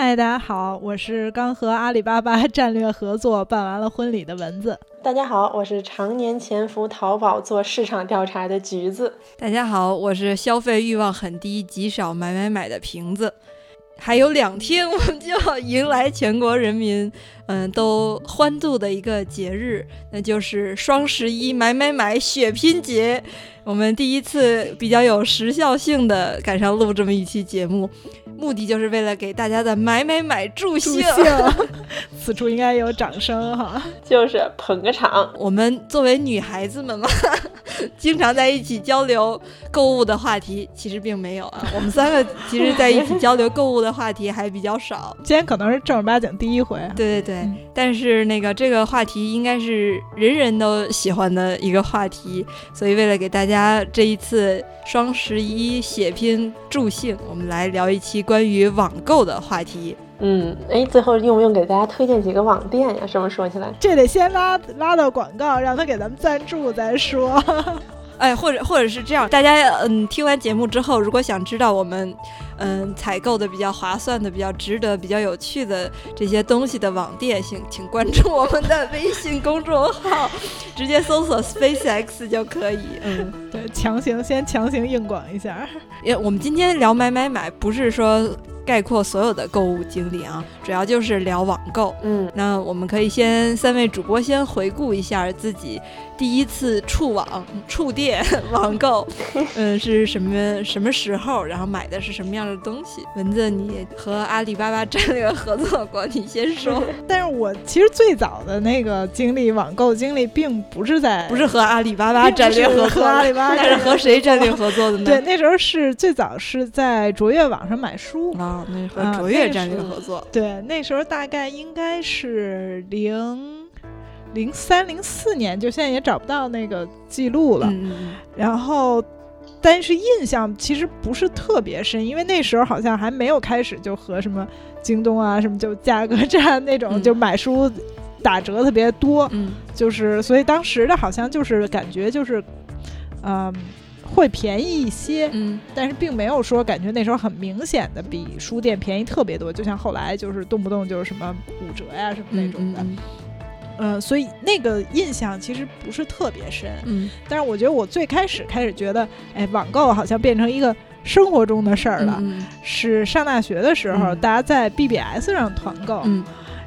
嗨，大家好，我是刚和阿里巴巴 战略合作办完了婚礼的蚊子。大家好，我是常年潜伏淘宝做市场调查的橘子。大家好，我是消费欲望很低、极少买买买的瓶子。还有两天，我们就要迎来全国人民嗯都欢度的一个节日，那就是双十一买买买血拼节。我们第一次比较有时效性的赶上录这么一期节目，目的就是为了给大家的买买买助兴。此处应该有掌声哈，就是捧个场。我们作为女孩子们嘛，经常在一起交流购物的话题，其实并没有啊。我们三个其实在一起交流购物的话题还比较少。今天可能是正儿八经第一回。对对对，但是那个这个话题应该是人人都喜欢的一个话题，所以为了给大家。家这一次双十一血拼助兴，我们来聊一期关于网购的话题。嗯，哎，最后用不用给大家推荐几个网店呀？什么说起来？这得先拉拉到广告，让他给咱们赞助再说。哎，或者或者是这样，大家嗯，听完节目之后，如果想知道我们嗯采购的比较划算的、比较值得、比较有趣的这些东西的网店，请请关注我们的微信公众号，直接搜索 SpaceX 就可以。嗯，对，强行先强行硬广一下。也，我们今天聊买买买，不是说。概括所有的购物经历啊，主要就是聊网购。嗯，那我们可以先三位主播先回顾一下自己第一次触网、触电网购，嗯，是什么什么时候，然后买的是什么样的东西？蚊子，你和阿里巴巴战略合作过，你先说。但是我其实最早的那个经历网购经历，并不是在不是和阿里巴巴战略合作，阿里巴巴是和谁战略合作的呢？对，那时候是最早是在卓越网上买书啊。那和卓越战略合作，对，那时候大概应该是零零三零四年，就现在也找不到那个记录了。然后，但是印象其实不是特别深，因为那时候好像还没有开始就和什么京东啊什么就价格战那种，就买书打折特别多。嗯，就是所以当时的好像就是感觉就是，嗯。会便宜一些，嗯，但是并没有说感觉那时候很明显的比书店便宜特别多，就像后来就是动不动就是什么五折呀什么那种的，嗯，所以那个印象其实不是特别深，嗯，但是我觉得我最开始开始觉得，哎，网购好像变成一个生活中的事儿了，是上大学的时候，大家在 BBS 上团购，嗯。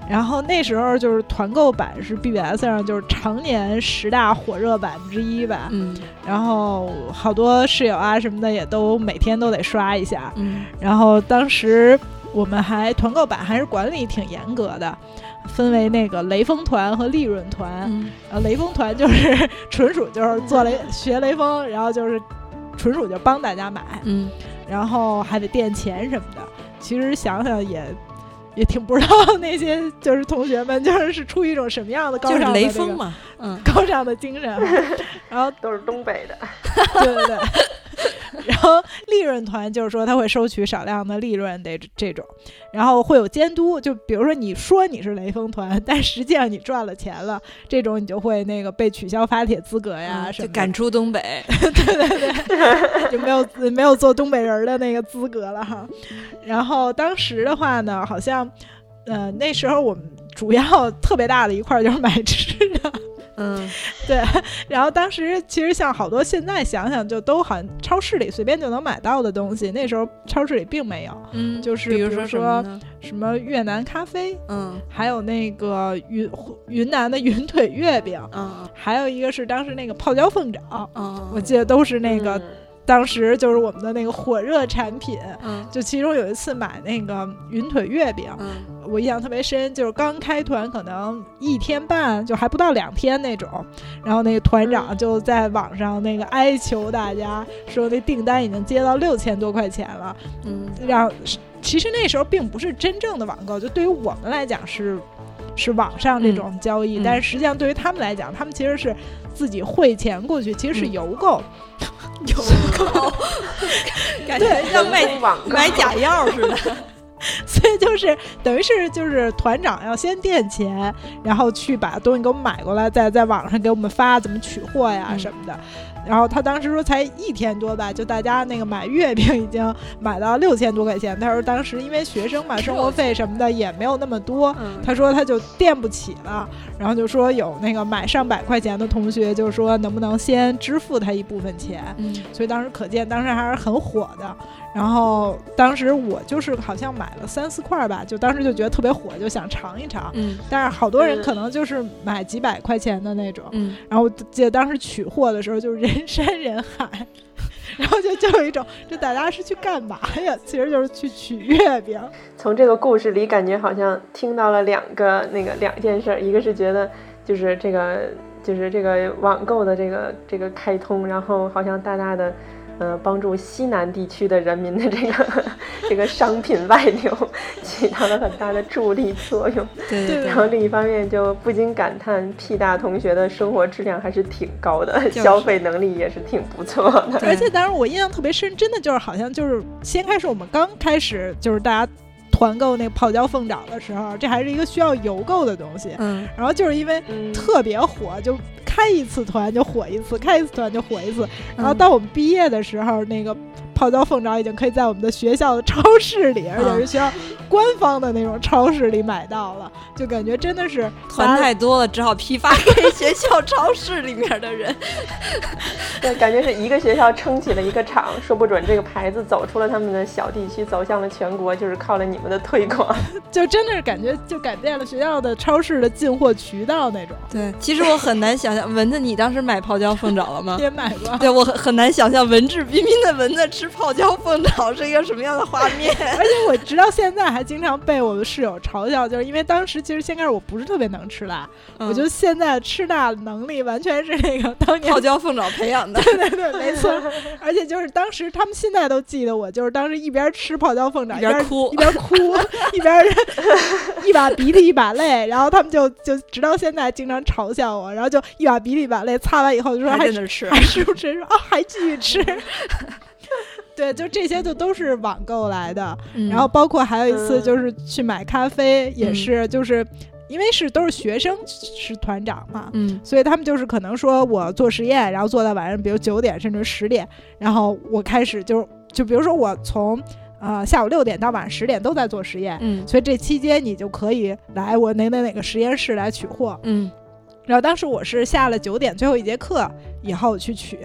然后那时候就是团购版是 BBS 上就是常年十大火热版之一吧，嗯，然后好多室友啊什么的也都每天都得刷一下，嗯，然后当时我们还团购版还是管理挺严格的，分为那个雷锋团和利润团，然后雷锋团就是 纯属就是做雷学雷锋，然后就是纯属就帮大家买，嗯，然后还得垫钱什么的，其实想想也。也挺不知道那些就是同学们就是是出于一种什么样的高尚的雷锋嘛，嗯，高尚的精神，然后都是东北的，对对对。然后利润团就是说他会收取少量的利润的这种，然后会有监督，就比如说你说你是雷锋团，但实际上你赚了钱了，这种你就会那个被取消发帖资格呀，就赶出东北，对对对，就没有没有做东北人的那个资格了哈。然后当时的话呢，好像呃那时候我们主要特别大的一块就是买吃的。嗯，对。然后当时其实像好多现在想想就都好像超市里随便就能买到的东西，那时候超市里并没有。嗯，就是比如说什么越南咖啡，嗯，还有那个云云南的云腿月饼，嗯，还有一个是当时那个泡椒凤爪，嗯，我记得都是那个。当时就是我们的那个火热产品，嗯，就其中有一次买那个云腿月饼，嗯，我印象特别深，就是刚开团可能一天半，就还不到两天那种，然后那个团长就在网上那个哀求大家说，那订单已经接到六千多块钱了，嗯，让其实那时候并不是真正的网购，就对于我们来讲是。是网上这种交易，但是实际上对于他们来讲，他们其实是自己汇钱过去，其实是邮购。邮购，感觉像卖买假药似的。所以就是等于是就是团长要先垫钱，然后去把东西给我们买过来，再在网上给我们发怎么取货呀什么的。然后他当时说才一天多吧，就大家那个买月饼已经买到六千多块钱。他说当时因为学生嘛，生活费什么的也没有那么多，他说他就垫不起了。然后就说有那个买上百块钱的同学，就说能不能先支付他一部分钱。所以当时可见当时还是很火的。然后当时我就是好像买了三四块吧，就当时就觉得特别火，就想尝一尝。嗯。但是好多人可能就是买几百块钱的那种。嗯。然后记得当时取货的时候就是人山人海，然后就就有一种这大家是去干嘛呀？其实就是去取月饼。从这个故事里感觉好像听到了两个那个两件事，一个是觉得就是这个就是这个网购的这个这个开通，然后好像大大的。呃，帮助西南地区的人民的这个这个商品外流起到了很大的助力作用。对。然后另一方面就不禁感叹，P 大同学的生活质量还是挺高的，消费能力也是挺不错的。而且当时我印象特别深，真的就是好像就是先开始我们刚开始就是大家。团购那个泡椒凤爪的时候，这还是一个需要邮购的东西。嗯，然后就是因为特别火，就开一次团就火一次，开一次团就火一次。然后到我们毕业的时候，那个。泡椒凤爪已经可以在我们的学校的超市里，而且是学校官方的那种超市里买到了，就感觉真的是团太多了，只好批发给学校超市里面的人。对，感觉是一个学校撑起了一个厂，说不准这个牌子走出了他们的小地区，走向了全国，就是靠了你们的推广。就真的是感觉就改变了学校的超市的进货渠道那种。对，其实我很难想象，蚊子，你当时买泡椒凤爪了吗？也买过。对我很很难想象文质彬彬的蚊子吃。泡椒凤爪是一个什么样的画面？而且我直到现在还经常被我的室友嘲笑，就是因为当时其实先开始我不是特别能吃辣，我觉得现在吃辣能力完全是那个当年泡椒凤爪培养的。对对对，没错。而且就是当时他们现在都记得我，就是当时一边吃泡椒凤爪一边哭，一边哭，一边一把鼻涕一把泪，然后他们就就直到现在经常嘲笑我，然后就一把鼻涕一把泪擦完以后就说还吃，还是不吃？说啊还继续吃。对，就这些就都是网购来的，然后包括还有一次就是去买咖啡，也是就是因为是都是学生是团长嘛，嗯，所以他们就是可能说我做实验，然后做到晚上，比如九点甚至十点，然后我开始就就比如说我从呃下午六点到晚上十点都在做实验，嗯，所以这期间你就可以来我哪哪哪个实验室来取货，嗯。然后当时我是下了九点最后一节课以后去取，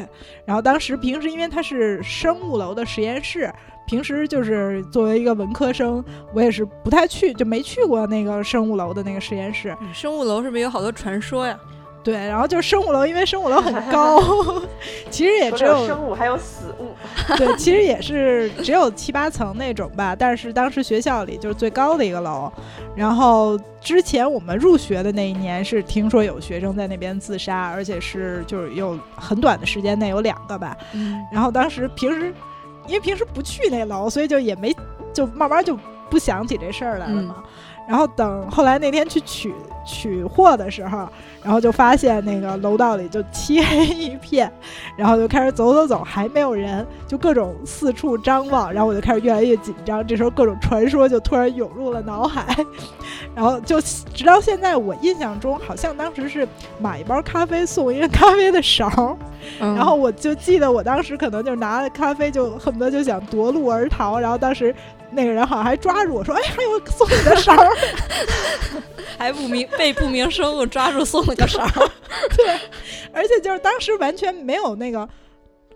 然后当时平时因为它是生物楼的实验室，平时就是作为一个文科生，我也是不太去，就没去过那个生物楼的那个实验室。生物楼是不是有好多传说呀？对，然后就是生物楼，因为生物楼很高，其实也只有生物，还有死物。对，其实也是只有七八层那种吧。但是当时学校里就是最高的一个楼。然后之前我们入学的那一年是听说有学生在那边自杀，而且是就是有很短的时间内有两个吧。嗯。然后当时平时因为平时不去那楼，所以就也没就慢慢就不想起这事儿来了嘛。然后等后来那天去取取货的时候，然后就发现那个楼道里就漆黑一片，然后就开始走走走，还没有人，就各种四处张望，然后我就开始越来越紧张。这时候各种传说就突然涌入了脑海，然后就直到现在，我印象中好像当时是买一包咖啡送一个咖啡的勺，然后我就记得我当时可能就拿了咖啡就恨不得就想夺路而逃，然后当时。那个人好像还抓住我说：“哎，还有送你的勺儿，还不明被不明生物抓住送了个勺儿。”对，而且就是当时完全没有那个，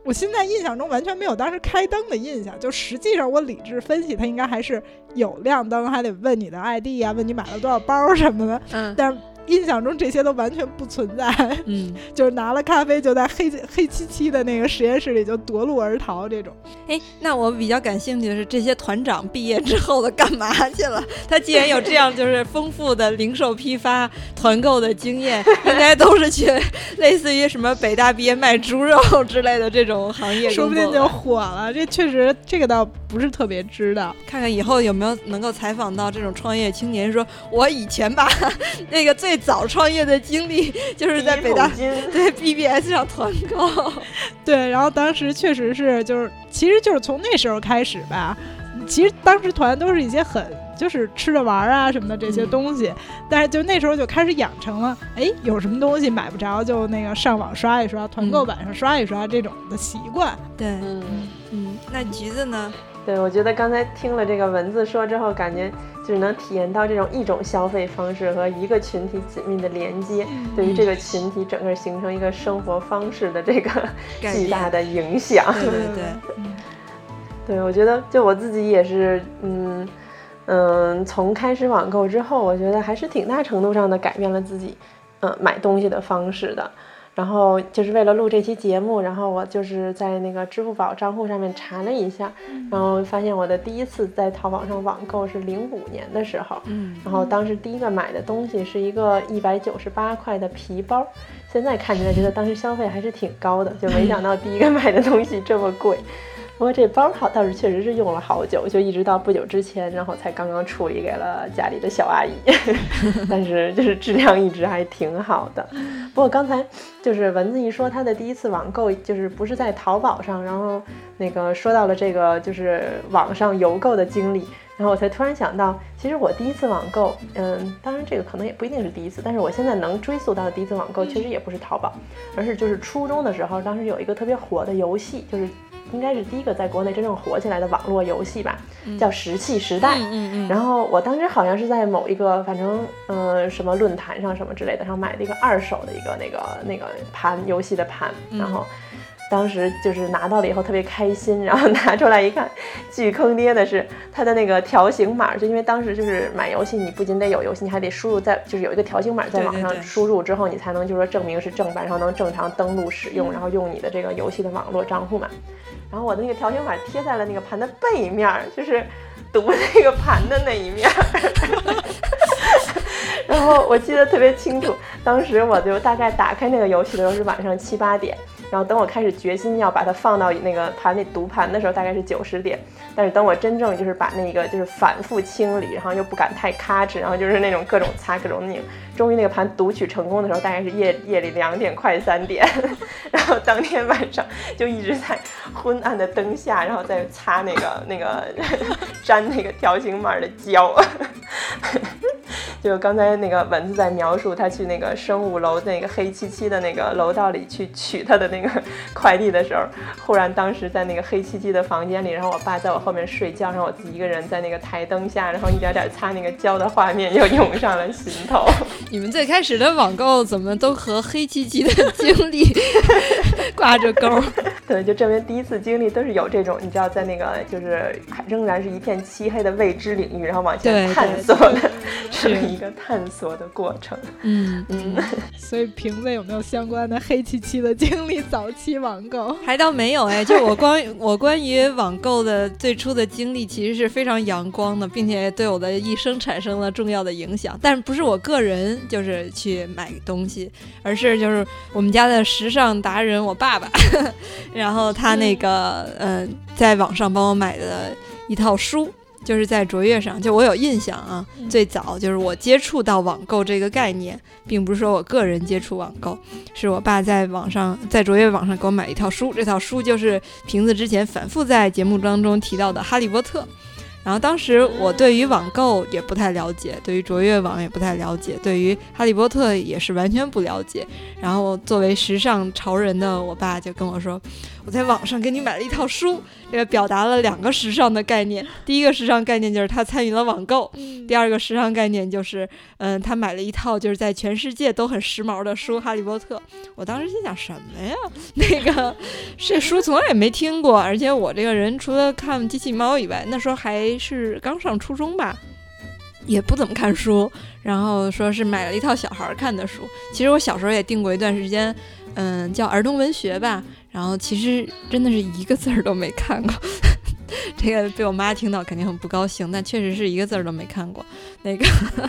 我现在印象中完全没有当时开灯的印象。就实际上我理智分析，他应该还是有亮灯，还得问你的 ID 啊，问你买了多少包什么的。嗯，但是。印象中这些都完全不存在，嗯，就是拿了咖啡就在黑黑漆漆的那个实验室里就夺路而逃这种。哎，那我比较感兴趣的是这些团长毕业之后的干嘛去了？他既然有这样就是丰富的零售批发团购的经验，应该都是去类似于什么北大毕业卖猪肉之类的这种行业，说不定就火了。这确实这个倒不是特别知道。看看以后有没有能够采访到这种创业青年，说我以前吧，那个最早创业的经历 就是在北大在 BBS 上团购，对，然后当时确实是就是，其实就是从那时候开始吧，其实当时团都是一些很。就是吃着玩啊什么的这些东西，但是就那时候就开始养成了，哎，有什么东西买不着就那个上网刷一刷，团购版上刷一刷这种的习惯。对，嗯嗯。那橘子呢？对，我觉得刚才听了这个文字说之后，感觉就是能体验到这种一种消费方式和一个群体紧密的连接，对于这个群体整个形成一个生活方式的这个巨大的影响。对对对。对，我觉得就我自己也是，嗯。嗯，从开始网购之后，我觉得还是挺大程度上的改变了自己，嗯，买东西的方式的。然后就是为了录这期节目，然后我就是在那个支付宝账户上面查了一下，然后发现我的第一次在淘宝上网购是零五年的时候，嗯，然后当时第一个买的东西是一个一百九十八块的皮包，现在看起来觉得当时消费还是挺高的，就没想到第一个买的东西这么贵。不过这包好倒是确实是用了好久，就一直到不久之前，然后才刚刚处理给了家里的小阿姨。但是就是质量一直还挺好的。不过刚才就是蚊子一说他的第一次网购就是不是在淘宝上，然后那个说到了这个就是网上邮购的经历，然后我才突然想到，其实我第一次网购，嗯，当然这个可能也不一定是第一次，但是我现在能追溯到的第一次网购确实也不是淘宝，而是就是初中的时候，当时有一个特别火的游戏，就是。应该是第一个在国内真正火起来的网络游戏吧，叫《石器时代》。嗯嗯。然后我当时好像是在某一个，反正呃什么论坛上什么之类的上买了一个二手的一个那个那个盘游戏的盘，然后当时就是拿到了以后特别开心，然后拿出来一看，巨坑爹的是它的那个条形码，就因为当时就是买游戏，你不仅得有游戏，你还得输入在就是有一个条形码在网上输入之后，你才能就是说证明是正版，然后能正常登录使用，然后用你的这个游戏的网络账户嘛。然后我的那个条形码贴在了那个盘的背面，就是读那个盘的那一面。然后我记得特别清楚，当时我就大概打开那个游戏的时候是晚上七八点。然后等我开始决心要把它放到那个盘里读盘的时候，大概是九十点。但是等我真正就是把那个就是反复清理，然后又不敢太咔哧，然后就是那种各种擦各种拧，终于那个盘读取成功的时候，大概是夜夜里两点快三点。然后当天晚上就一直在昏暗的灯下，然后再擦那个那个 粘那个条形码的胶。就刚才那个蚊子在描述他去那个生物楼那个黑漆漆的那个楼道里去取他的那个快递的时候，忽然当时在那个黑漆漆的房间里，然后我爸在我后面睡觉，然后我自己一个人在那个台灯下，然后一点点擦那个胶的画面又涌上了心头。你们最开始的网购怎么都和黑漆漆的经历 挂着钩？对，就证明第一次经历都是有这种，你知道，在那个就是仍然是一片漆黑的未知领域，然后往前探索的。是一个探索的过程，嗯嗯，所以瓶子有没有相关的黑漆漆的经历？早期网购还倒没有哎，就我关我关于网购的最初的经历，其实是非常阳光的，并且对我的一生产生了重要的影响。但是不是我个人就是去买东西，而是就是我们家的时尚达人我爸爸，然后他那个嗯，在网上帮我买的一套书。就是在卓越上，就我有印象啊，最早就是我接触到网购这个概念，并不是说我个人接触网购，是我爸在网上，在卓越网上给我买一套书，这套书就是瓶子之前反复在节目当中提到的《哈利波特》。然后当时我对于网购也不太了解，对于卓越网也不太了解，对于《哈利波特》也是完全不了解。然后作为时尚潮人的我爸就跟我说。我在网上给你买了一套书，这个表达了两个时尚的概念。第一个时尚概念就是他参与了网购，第二个时尚概念就是，嗯，他买了一套就是在全世界都很时髦的书《哈利波特》。我当时心想什么呀？那个这书从来也没听过，而且我这个人除了看机器猫以外，那时候还是刚上初中吧，也不怎么看书。然后说是买了一套小孩看的书。其实我小时候也订过一段时间，嗯，叫儿童文学吧。然后其实真的是一个字儿都没看过，这个被我妈听到肯定很不高兴，但确实是一个字儿都没看过那个。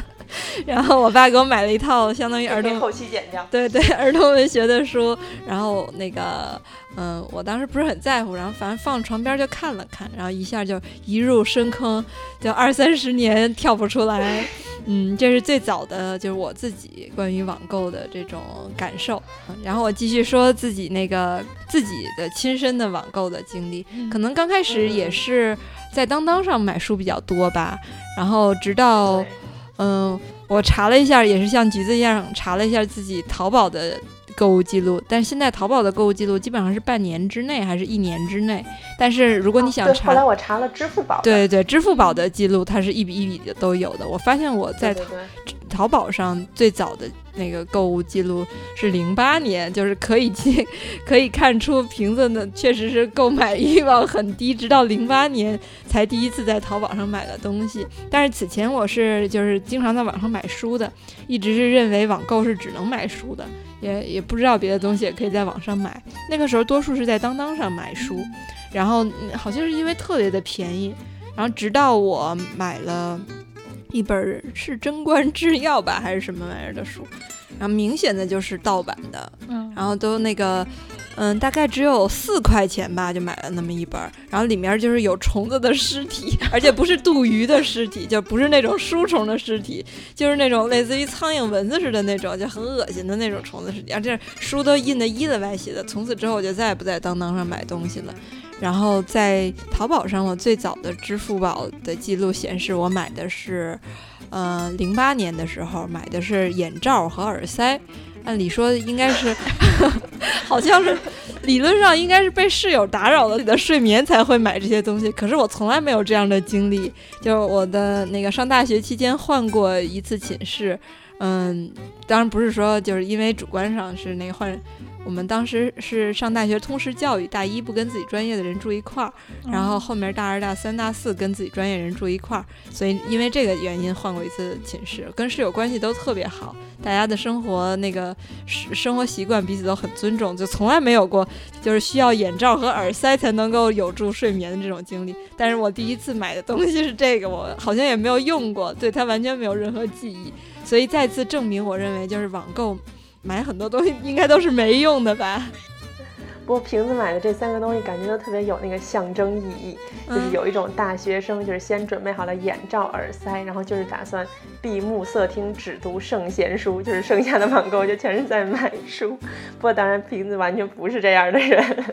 然后我爸给我买了一套相当于儿童后期剪掉，对对儿童文学的书。然后那个嗯，我当时不是很在乎，然后反正放床边就看了看，然后一下就一入深坑，就二三十年跳不出来。嗯，这是最早的就是我自己关于网购的这种感受。然后我继续说自己那个自己的亲身的网购的经历，可能刚开始也是在当当上买书比较多吧，然后直到。嗯，我查了一下，也是像橘子一样查了一下自己淘宝的购物记录，但现在淘宝的购物记录基本上是半年之内还是一年之内。但是如果你想查，后来我查了支付宝，对对，支付宝的记录它是一笔一笔的都有的。我发现我在淘宝上最早的。那个购物记录是零八年，就是可以进，可以看出瓶子呢确实是购买欲望很低，直到零八年才第一次在淘宝上买了东西。但是此前我是就是经常在网上买书的，一直是认为网购是只能买书的，也也不知道别的东西也可以在网上买。那个时候多数是在当当上买书，然后好像是因为特别的便宜，然后直到我买了。一本是《贞观制药》吧，还是什么玩意儿的书？然后明显的就是盗版的，嗯，然后都那个，嗯，大概只有四块钱吧，就买了那么一本。然后里面就是有虫子的尸体，而且不是杜鱼的尸体，就不是那种书虫的尸体，就是那种类似于苍蝇、蚊子似的那种，就很恶心的那种虫子尸体。而且书都印的一的歪斜的。从此之后，我就再也不在当当上买东西了。然后在淘宝上，我最早的支付宝的记录显示，我买的是，呃，零八年的时候买的是眼罩和耳塞。按理说应该是，好像是理论上应该是被室友打扰了你的睡眠才会买这些东西。可是我从来没有这样的经历，就是我的那个上大学期间换过一次寝室，嗯，当然不是说就是因为主观上是那个换。我们当时是上大学通识教育，大一不跟自己专业的人住一块儿，然后后面大二、大三、大四跟自己专业人住一块儿，所以因为这个原因换过一次寝室，跟室友关系都特别好，大家的生活那个生活习惯彼此都很尊重，就从来没有过就是需要眼罩和耳塞才能够有助睡眠的这种经历。但是我第一次买的东西是这个，我好像也没有用过，对它完全没有任何记忆，所以再次证明我认为就是网购。买很多东西应该都是没用的吧？不过瓶子买的这三个东西感觉都特别有那个象征意义，就是有一种大学生就是先准备好了眼罩、耳塞，然后就是打算闭目塞听，只读圣贤书，就是剩下的网购就全是在买书。不过当然瓶子完全不是这样的人。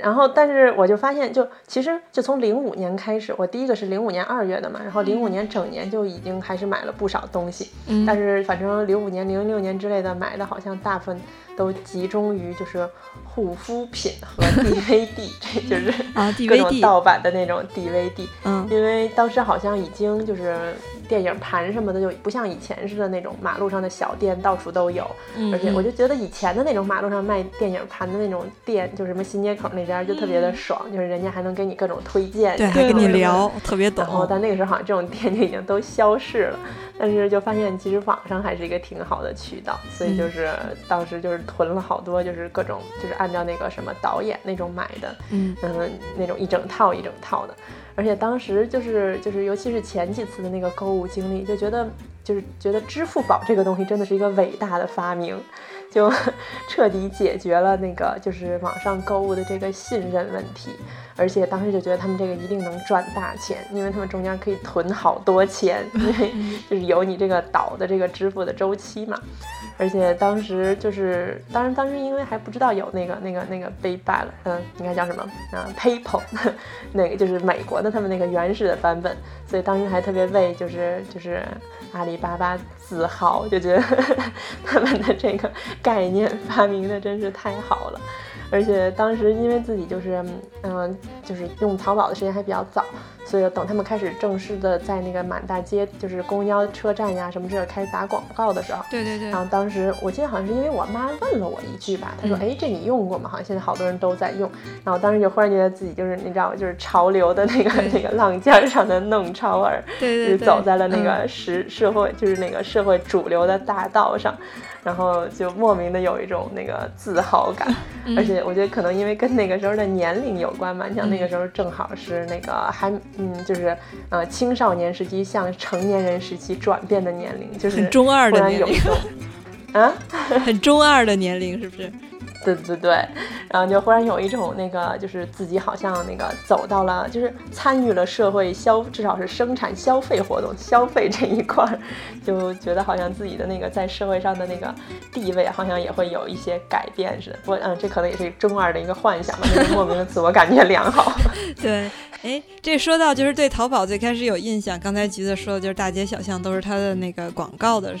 然后，但是我就发现，就其实就从零五年开始，我第一个是零五年二月的嘛，然后零五年整年就已经开始买了不少东西。嗯，但是反正零五年、零六年之类的买的好像大部分都集中于就是护肤品和 DVD，这就是啊各种盗版的那种 DVD。嗯，因为当时好像已经就是电影盘什么的就不像以前似的那种马路上的小店到处都有，而且我就觉得以前的那种马路上卖电影盘的那种店，就什么新街口那。那边就特别的爽，就是人家还能给你各种推荐，对，还跟你聊，特别懂。然后但那个时候好像这种店就已经都消逝了，但是就发现其实网上还是一个挺好的渠道，所以就是当时就是囤了好多，就是各种就是按照那个什么导演那种买的，嗯。嗯，那种一整套一整套的。而且当时就是就是尤其是前几次的那个购物经历，就觉得就是觉得支付宝这个东西真的是一个伟大的发明。就 彻底解决了那个就是网上购物的这个信任问题，而且当时就觉得他们这个一定能赚大钱，因为他们中间可以囤好多钱，因为就是有你这个倒的这个支付的周期嘛。而且当时就是，当然当时因为还不知道有那个那个那个 PayPal，嗯，应该叫什么啊？PayPal，那个就是美国的他们那个原始的版本，所以当时还特别为就是就是阿里巴巴自豪，就觉得 他们的这个概念发明的真是太好了。而且当时因为自己就是，嗯，就是用淘宝的时间还比较早，所以等他们开始正式的在那个满大街，就是公交车站呀什么这个开始打广告的时候，对对对。然后当时我记得好像是因为我妈问了我一句吧，她说：“哎，这你用过吗？好像现在好多人都在用。”然后当时就忽然觉得自己就是你知道，就是潮流的那个 那个浪尖上的弄潮儿，对对对，走在了那个时社会就是那个社会主流的大道上。然后就莫名的有一种那个自豪感，而且且我觉得可能因为跟那个时候的年龄有关嘛，像那个时候正好是那个还嗯，就是呃青少年时期向成年人时期转变的年龄，就是很中二的年龄，啊，很中二的年龄，是不是？对对对，然后就忽然有一种那个，就是自己好像那个走到了，就是参与了社会消，至少是生产消费活动、消费这一块儿，就觉得好像自己的那个在社会上的那个地位好像也会有一些改变似的。不过，嗯，这可能也是中二的一个幻想吧，就是莫名的自我感觉良好。对，哎，这说到就是对淘宝最开始有印象，刚才橘子说的就是大街小巷都是它的那个广告的，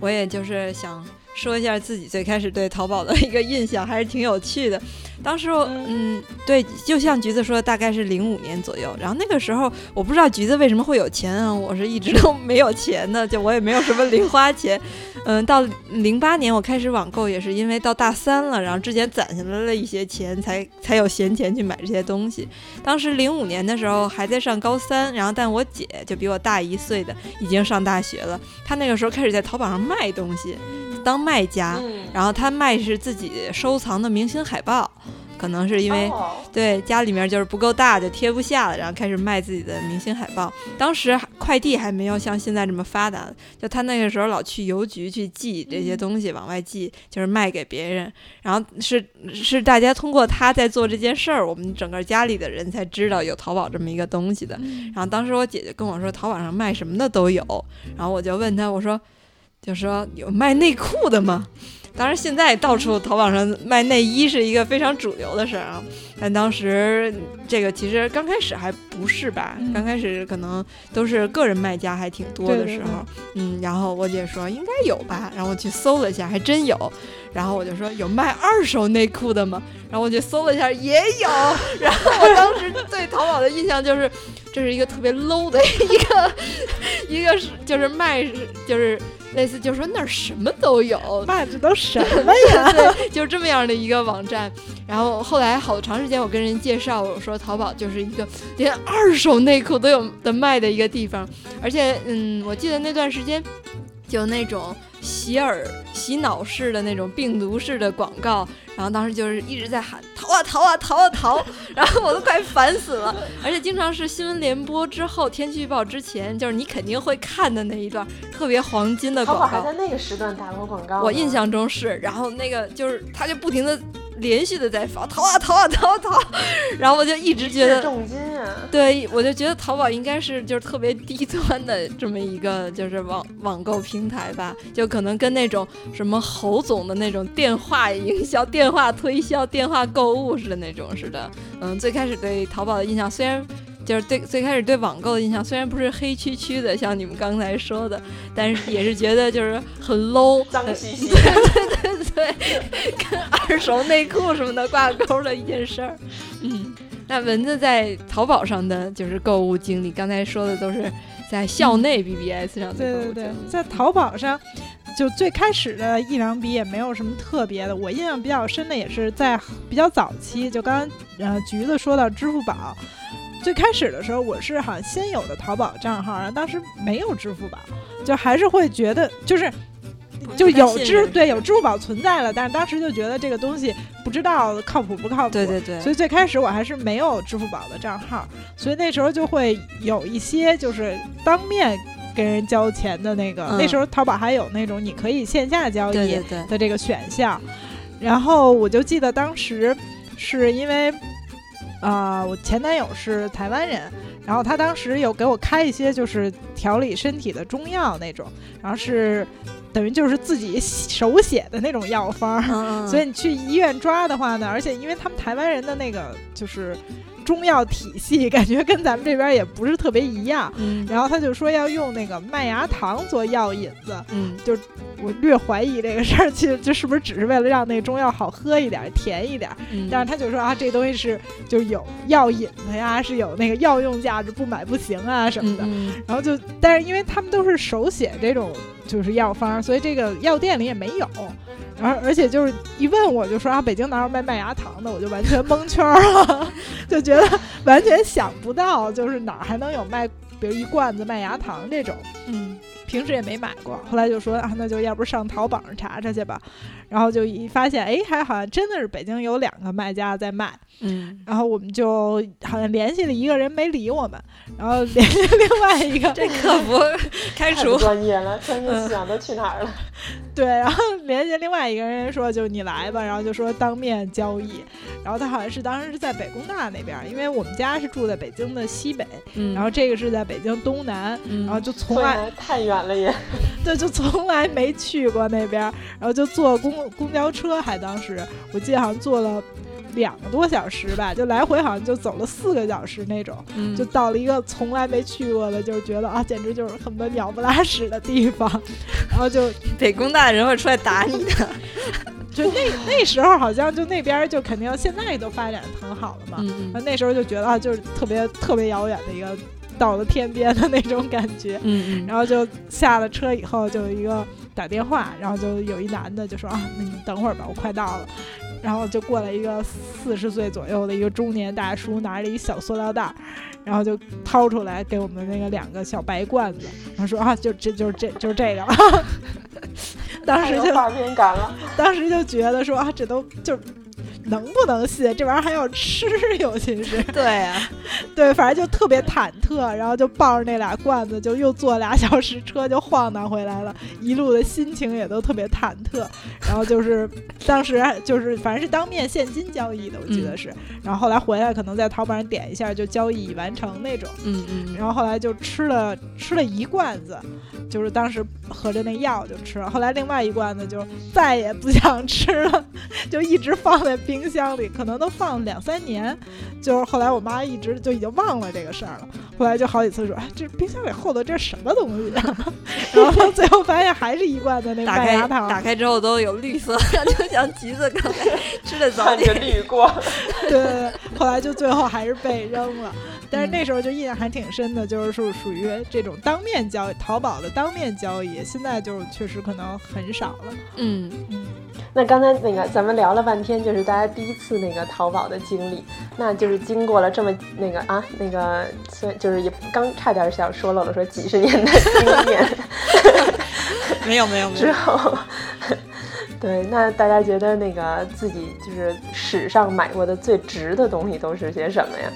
我也就是想。说一下自己最开始对淘宝的一个印象，还是挺有趣的。当时，嗯，对，就像橘子说的，大概是零五年左右。然后那个时候，我不知道橘子为什么会有钱啊，我是一直都没有钱的，就我也没有什么零花钱。嗯，到零八年我开始网购，也是因为到大三了，然后之前攒下来了一些钱，才才有闲钱去买这些东西。当时零五年的时候还在上高三，然后但我姐就比我大一岁的，已经上大学了。她那个时候开始在淘宝上卖东西。当卖家，然后他卖是自己收藏的明星海报，可能是因为对家里面就是不够大就贴不下了，然后开始卖自己的明星海报。当时快递还没有像现在这么发达，就他那个时候老去邮局去寄这些东西往外寄，就是卖给别人。然后是是大家通过他在做这件事儿，我们整个家里的人才知道有淘宝这么一个东西的。然后当时我姐姐跟我说，淘宝上卖什么的都有。然后我就问他，我说。就说有卖内裤的吗？当然，现在到处淘宝上卖内衣是一个非常主流的事儿啊。但当时这个其实刚开始还不是吧？刚开始可能都是个人卖家还挺多的时候。嗯，然后我姐说应该有吧，然后我去搜了一下，还真有。然后我就说有卖二手内裤的吗？然后我就搜了一下，也有。然后我当时对淘宝的印象就是，这是一个特别 low 的一个 一个是就是卖就是。类似就是说那儿什么都有，卖的都什么呀？对，就是这么样的一个网站。然后后来好长时间，我跟人介绍我说，淘宝就是一个连二手内裤都有的卖的一个地方。而且，嗯，我记得那段时间。就那种洗耳、洗脑式的那种病毒式的广告，然后当时就是一直在喊逃啊逃啊逃啊逃，然后我都快烦死了。而且经常是新闻联播之后、天气预报之前，就是你肯定会看的那一段特别黄金的广告。还在那个时段打过广告？我印象中是，然后那个就是他就不停的。连续的在发淘啊淘啊淘啊淘，然后我就一直觉得重金啊，对我就觉得淘宝应该是就是特别低端的这么一个就是网网购平台吧，就可能跟那种什么侯总的那种电话营销、电话推销、电话购物似的那种似的。嗯，最开始对淘宝的印象虽然。就是对最开始对网购的印象，虽然不是黑黢黢的，像你们刚才说的，但是也是觉得就是很 low，脏兮兮，对对对对，跟二手内裤什么的挂钩的一件事儿。嗯，那蚊子在淘宝上的就是购物经历，刚才说的都是在校内 BBS 上的对对对，在淘宝上，就最开始的一两笔也没有什么特别的。我印象比较深的也是在比较早期，就刚刚呃橘子说到支付宝。最开始的时候，我是好像先有的淘宝账号，然后当时没有支付宝，就还是会觉得就是就有支对有支付宝存在了，但是当时就觉得这个东西不知道靠谱不靠谱，对对对，所以最开始我还是没有支付宝的账号，所以那时候就会有一些就是当面跟人交钱的那个，那时候淘宝还有那种你可以线下交易的这个选项，然后我就记得当时是因为。啊，我前男友是台湾人，然后他当时有给我开一些就是调理身体的中药那种，然后是等于就是自己手写的那种药方，所以你去医院抓的话呢，而且因为他们台湾人的那个就是。中药体系感觉跟咱们这边也不是特别一样，嗯，然后他就说要用那个麦芽糖做药引子，嗯，就我略怀疑这个事儿，其实就是不是只是为了让那个中药好喝一点、甜一点，但是他就说啊，这东西是就有药引子呀，是有那个药用价值，不买不行啊什么的，然后就但是因为他们都是手写这种就是药方，所以这个药店里也没有。然后，而且就是一问我就说啊，北京哪有卖麦芽糖的？我就完全蒙圈了，就觉得完全想不到，就是哪儿还能有卖，比如一罐子麦芽糖这种。嗯，平时也没买过。后来就说啊，那就要不上淘宝上查查去吧。然后就一发现，哎，还好像真的是北京有两个卖家在卖。嗯，然后我们就好像联系了一个人没理我们，然后联系另外一个。这客服开除，专业了，专业思想都去哪儿了？对，然后联系另外一个人说，就你来吧，然后就说当面交易。然后他好像是当时是在北工大那边，因为我们家是住在北京的西北，嗯。然后这个是在北京东南，嗯。然后就从来太远了也，对，就从来没去过那边，然后就坐公公交车，还当时我记得好像坐了。两个多小时吧，就来回好像就走了四个小时那种，就到了一个从来没去过的，就是觉得啊，简直就是很多鸟不拉屎的地方。然后就 北工大的人会出来打你的，就那那时候好像就那边就肯定现在都发展很好了嘛。那那时候就觉得啊，就是特别特别遥远的一个到了天边的那种感觉。嗯嗯。然后就下了车以后，就有一个打电话，然后就有一男的就说啊，那你等会儿吧，我快到了。然后就过来一个四十岁左右的一个中年大叔，拿着一小塑料袋，然后就掏出来给我们那个两个小白罐子，然后说啊，就这就是这就是这个，当时就画面感了，当时就觉得说啊，这都就。能不能信这玩意儿还要吃？尤其是对啊，对，反正就特别忐忑，然后就抱着那俩罐子，就又坐俩小时车就晃荡回来了，一路的心情也都特别忐忑。然后就是当时就是反正是当面现金交易的，我记得是。然后后来回来可能在淘宝上点一下就交易已完成那种。嗯嗯。然后后来就吃了吃了一罐子，就是当时喝着那药就吃了。后来另外一罐子就再也不想吃了，就一直放在冰。冰箱里可能都放两三年，就是后来我妈一直就已经忘了这个事儿了。后来就好几次说：“哎，这冰箱里厚的这是什么东西？” 然后最后发现还是一罐的那麦芽糖。打开之后都有绿色，就像橘子刚才吃的早点绿过。对，后来就最后还是被扔了。但是那时候就印象还挺深的，就是属属于这种当面交易，淘宝的当面交易，现在就确实可能很少了。嗯嗯。那刚才那个咱们聊了半天，就是大家第一次那个淘宝的经历，那就是经过了这么那个啊那个，所以就是也刚差点想说漏了，说几十年的经验，没有没有没有。之后，对，那大家觉得那个自己就是史上买过的最值的东西都是些什么呀？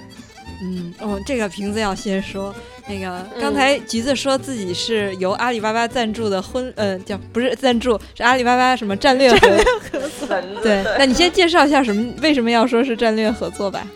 嗯哦，这个瓶子要先说。那个刚才橘子说自己是由阿里巴巴赞助的婚，嗯，叫不是赞助，是阿里巴巴什么战略合作？对，那你先介绍一下什么？为什么要说是战略合作吧？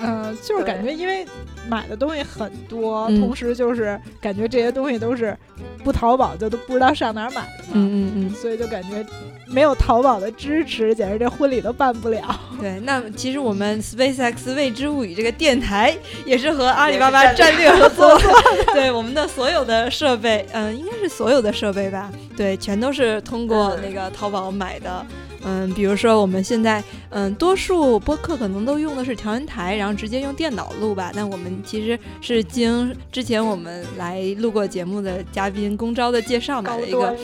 嗯，就是感觉因为买的东西很多，同时就是感觉这些东西都是不淘宝就都不知道上哪儿买的嘛，嗯嗯嗯，所以就感觉没有淘宝的支持，简直这婚礼都办不了。对，那其实我们 SpaceX 未知物语这个电台也是和阿里巴巴战略合作，对，我们的所有的设备，嗯，应该是所有的设备吧，对，全都是通过那个淘宝买的。嗯，比如说我们现在，嗯，多数播客可能都用的是调音台，然后直接用电脑录吧。但我们其实是经之前我们来录过节目的嘉宾公招的介绍，买了一个，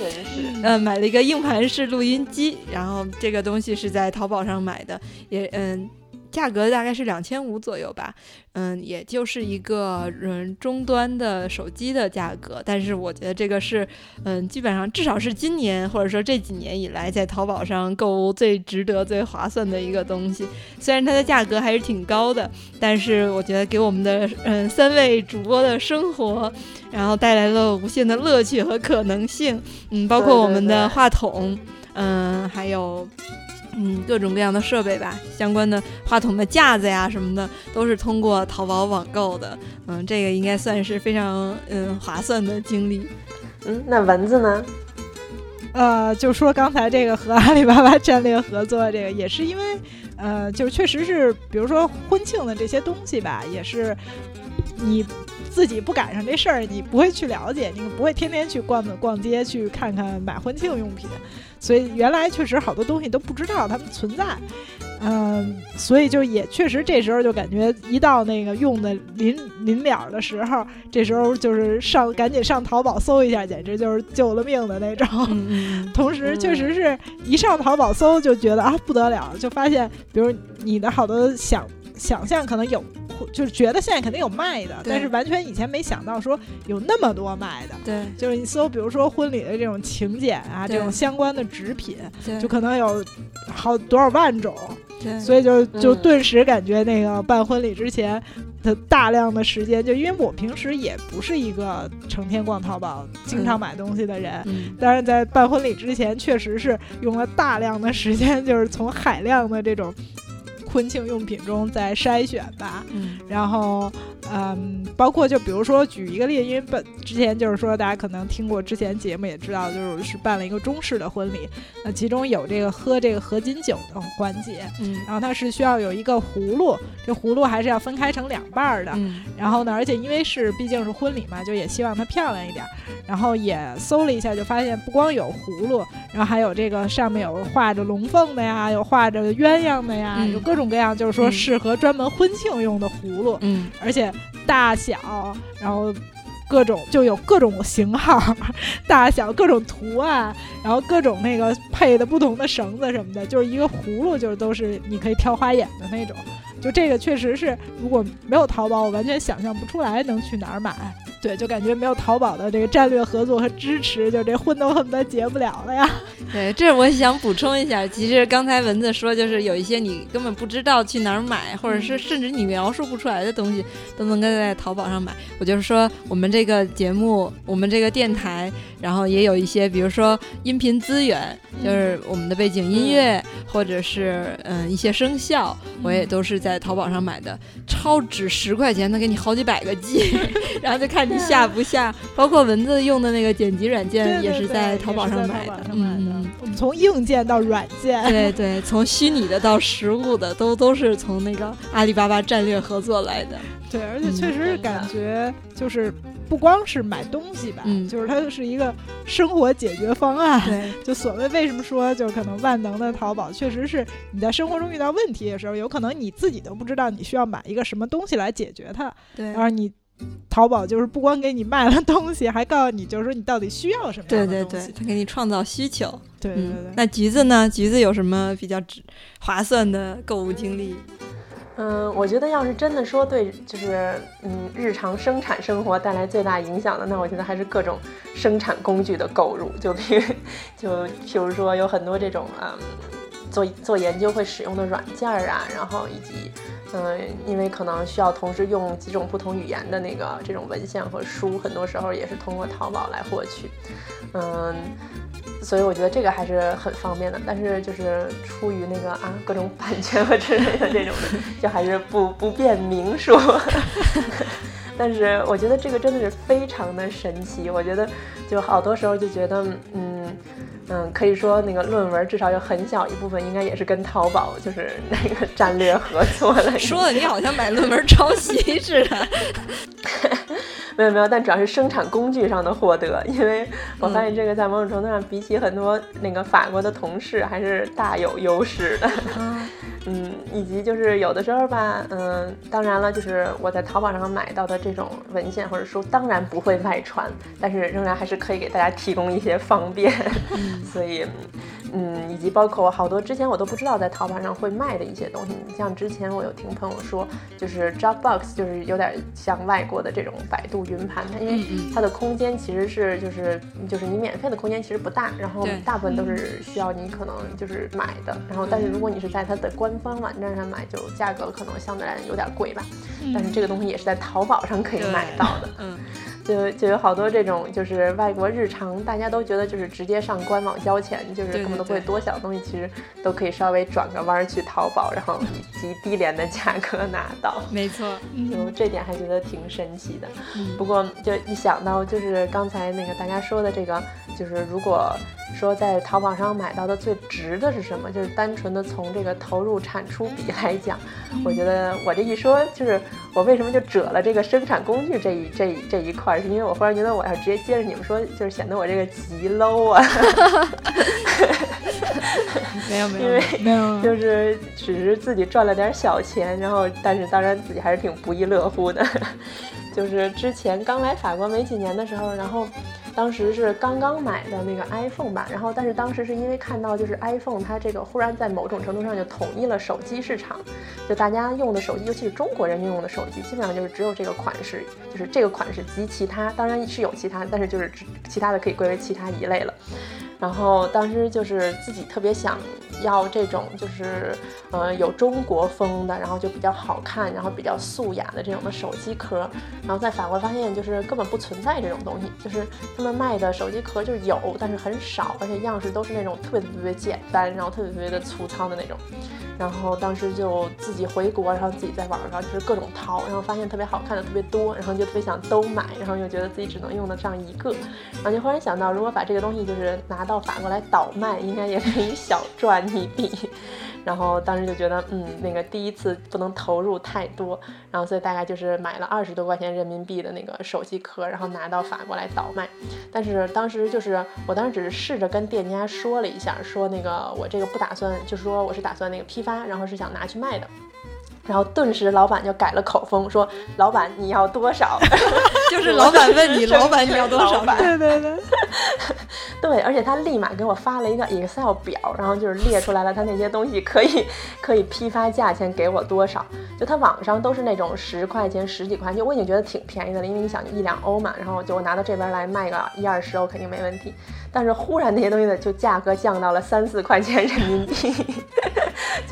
嗯，买了一个硬盘式录音机，然后这个东西是在淘宝上买的，也嗯。价格大概是两千五左右吧，嗯，也就是一个嗯终端的手机的价格，但是我觉得这个是嗯基本上至少是今年或者说这几年以来在淘宝上购物最值得、最划算的一个东西。虽然它的价格还是挺高的，但是我觉得给我们的嗯三位主播的生活，然后带来了无限的乐趣和可能性。嗯，包括我们的话筒，嗯，还有。嗯，各种各样的设备吧，相关的话筒的架子呀什么的，都是通过淘宝网购的。嗯，这个应该算是非常嗯划算的经历。嗯，那蚊子呢？呃，就说刚才这个和阿里巴巴战略合作，这个也是因为，呃，就确实是，比如说婚庆的这些东西吧，也是你自己不赶上这事儿，你不会去了解，你不会天天去逛逛街去看看买婚庆用品。所以原来确实好多东西都不知道它们存在，嗯，所以就也确实这时候就感觉一到那个用的临临了的时候，这时候就是上赶紧上淘宝搜一下，简直就是救了命的那种。同时确实是一上淘宝搜就觉得啊不得了，就发现比如你的好多想想象可能有，就是觉得现在肯定有卖的，但是完全以前没想到说有那么多卖的。对，就是你搜，比如说婚礼的这种请柬啊，这种相关的纸品，就可能有好多少万种。对，所以就就顿时感觉那个办婚礼之前的大量的时间，就因为我平时也不是一个成天逛淘宝、经常买东西的人，但是在办婚礼之前，确实是用了大量的时间，就是从海量的这种。婚庆用品中再筛选吧，嗯，然后，嗯，包括就比如说举一个例，因为本之前就是说大家可能听过之前节目也知道，就是是办了一个中式的婚礼，那其中有这个喝这个合卺酒的环节，嗯，然后它是需要有一个葫芦，这葫芦还是要分开成两半儿的，嗯，然后呢，而且因为是毕竟是婚礼嘛，就也希望它漂亮一点，然后也搜了一下，就发现不光有葫芦，然后还有这个上面有画着龙凤的呀，有画着鸳鸯的呀，有各种。各种各样，就是说适合专门婚庆用的葫芦，嗯，而且大小，然后各种就有各种型号、大小、各种图案，然后各种那个配的不同的绳子什么的，就是一个葫芦，就是都是你可以挑花眼的那种。就这个确实是，如果没有淘宝，我完全想象不出来能去哪儿买。对，就感觉没有淘宝的这个战略合作和支持，就这婚都恨不得结不了了呀。对，这我想补充一下，其实刚才蚊子说，就是有一些你根本不知道去哪儿买，或者是甚至你描述不出来的东西，都能够在淘宝上买。我就是说，我们这个节目，我们这个电台，然后也有一些，比如说音频资源，就是我们的背景音乐，或者是嗯一些声效，我也都是在淘宝上买的，超值十块钱能给你好几百个 G，然后就看。下不下？包括文字用的那个剪辑软件也是在淘宝上买的。嗯，我们从硬件到软件，对对，从虚拟的到实物的，都都是从那个阿里巴巴战略合作来的。对，而且确实是感觉就是不光是买东西吧，就是它是一个生活解决方案。对，就所谓为什么说就是可能万能的淘宝，确实是你在生活中遇到问题的时候，有可能你自己都不知道你需要买一个什么东西来解决它。对，然后你。淘宝就是不光给你卖了东西，还告诉你，就是说你到底需要什么样的东西。对对对，他给你创造需求。对对对。那橘子呢？橘子有什么比较划算的购物经历？嗯，我觉得要是真的说对，就是嗯，日常生产生活带来最大影响的，那我觉得还是各种生产工具的购入。就比如，就譬如说有很多这种嗯，做做研究会使用的软件啊，然后以及。嗯，因为可能需要同时用几种不同语言的那个这种文献和书，很多时候也是通过淘宝来获取。嗯，所以我觉得这个还是很方便的。但是就是出于那个啊各种版权和之类的这种的，就还是不不便明说。但是我觉得这个真的是非常的神奇。我觉得就好多时候就觉得，嗯。嗯，可以说那个论文至少有很小一部分应该也是跟淘宝就是 那个战略合作的。说的你好像买论文抄袭似的。没有没有，但主要是生产工具上的获得，因为我发现这个在某种程度上比起很多那个法国的同事还是大有优势的。嗯，以及就是有的时候吧，嗯，当然了，就是我在淘宝上买到的这种文献或者书，当然不会外传，但是仍然还是可以给大家提供一些方便。所以，嗯，以及包括好多之前我都不知道在淘宝上会卖的一些东西，你像之前我有听朋友说，就是 Dropbox 就是有点像外国的这种百度云盘，它因为它的空间其实是就是就是你免费的空间其实不大，然后大部分都是需要你可能就是买的，然后但是如果你是在它的官官方网站上买，就价格可能相对来有点贵吧，但是这个东西也是在淘宝上可以买到的。嗯，就就有好多这种，就是外国日常，大家都觉得就是直接上官网交钱，就是根本都不会多想的东西，其实都可以稍微转个弯去淘宝，然后以极低廉的价格拿到。没错，就这点还觉得挺神奇的。不过就一想到就是刚才那个大家说的这个，就是如果。说在淘宝上买到的最值的是什么？就是单纯的从这个投入产出比来讲，我觉得我这一说，就是我为什么就折了这个生产工具这一这一这一块，是因为我忽然觉得我要直接接着你们说，就是显得我这个极 low 啊。没有没有，因为没有，就是只是自己赚了点小钱，然后但是当然自己还是挺不亦乐乎的。就是之前刚来法国没几年的时候，然后。当时是刚刚买的那个 iPhone 吧，然后但是当时是因为看到就是 iPhone 它这个忽然在某种程度上就统一了手机市场，就大家用的手机，尤其是中国人民用的手机，基本上就是只有这个款式，就是这个款式及其他，当然是有其他，但是就是其他的可以归为其他一类了。然后当时就是自己特别想要这种，就是呃有中国风的，然后就比较好看，然后比较素雅的这种的手机壳。然后在法国发现就是根本不存在这种东西，就是他们卖的手机壳就是有，但是很少，而且样式都是那种特别特别简单，然后特别特别的粗糙的那种。然后当时就自己回国，然后自己在网上就是各种淘，然后发现特别好看的特别多，然后就特别想都买，然后又觉得自己只能用得上一个，然后就忽然想到，如果把这个东西就是拿到法国来倒卖，应该也可以小赚一笔。然后当时就觉得，嗯，那个第一次不能投入太多，然后所以大概就是买了二十多块钱人民币的那个手机壳，然后拿到法国来倒卖。但是当时就是我当时只是试着跟店家说了一下，说那个我这个不打算，就是说我是打算那个批发，然后是想拿去卖的。然后顿时老板就改了口风，说：“老板你要多少？” 就是老板问你：“老板你要多少？”对对对，对，而且他立马给我发了一个 Excel 表，然后就是列出来了他那些东西可以可以批发价钱给我多少。就他网上都是那种十块钱、十几块钱，我已经觉得挺便宜的了，因为你想一两欧嘛。然后就我拿到这边来卖个一二十欧肯定没问题。但是忽然那些东西的就价格降到了三四块钱人民币，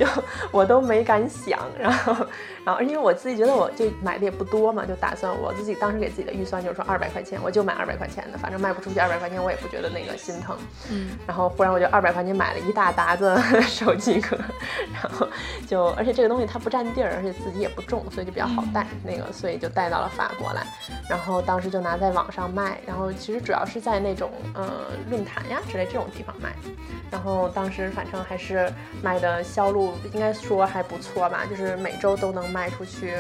就 我都没敢想，然后。然后，因为我自己觉得我就买的也不多嘛，就打算我自己当时给自己的预算就是说二百块钱，我就买二百块钱的，反正卖不出去二百块钱我也不觉得那个心疼。嗯。然后忽然我就二百块钱买了一大沓子 手机壳，然后就而且这个东西它不占地儿，而且自己也不重，所以就比较好带。那个所以就带到了法国来，然后当时就拿在网上卖，然后其实主要是在那种呃论坛呀之类这种地方卖，然后当时反正还是卖的销路应该说还不错吧，就是每周都能。卖出去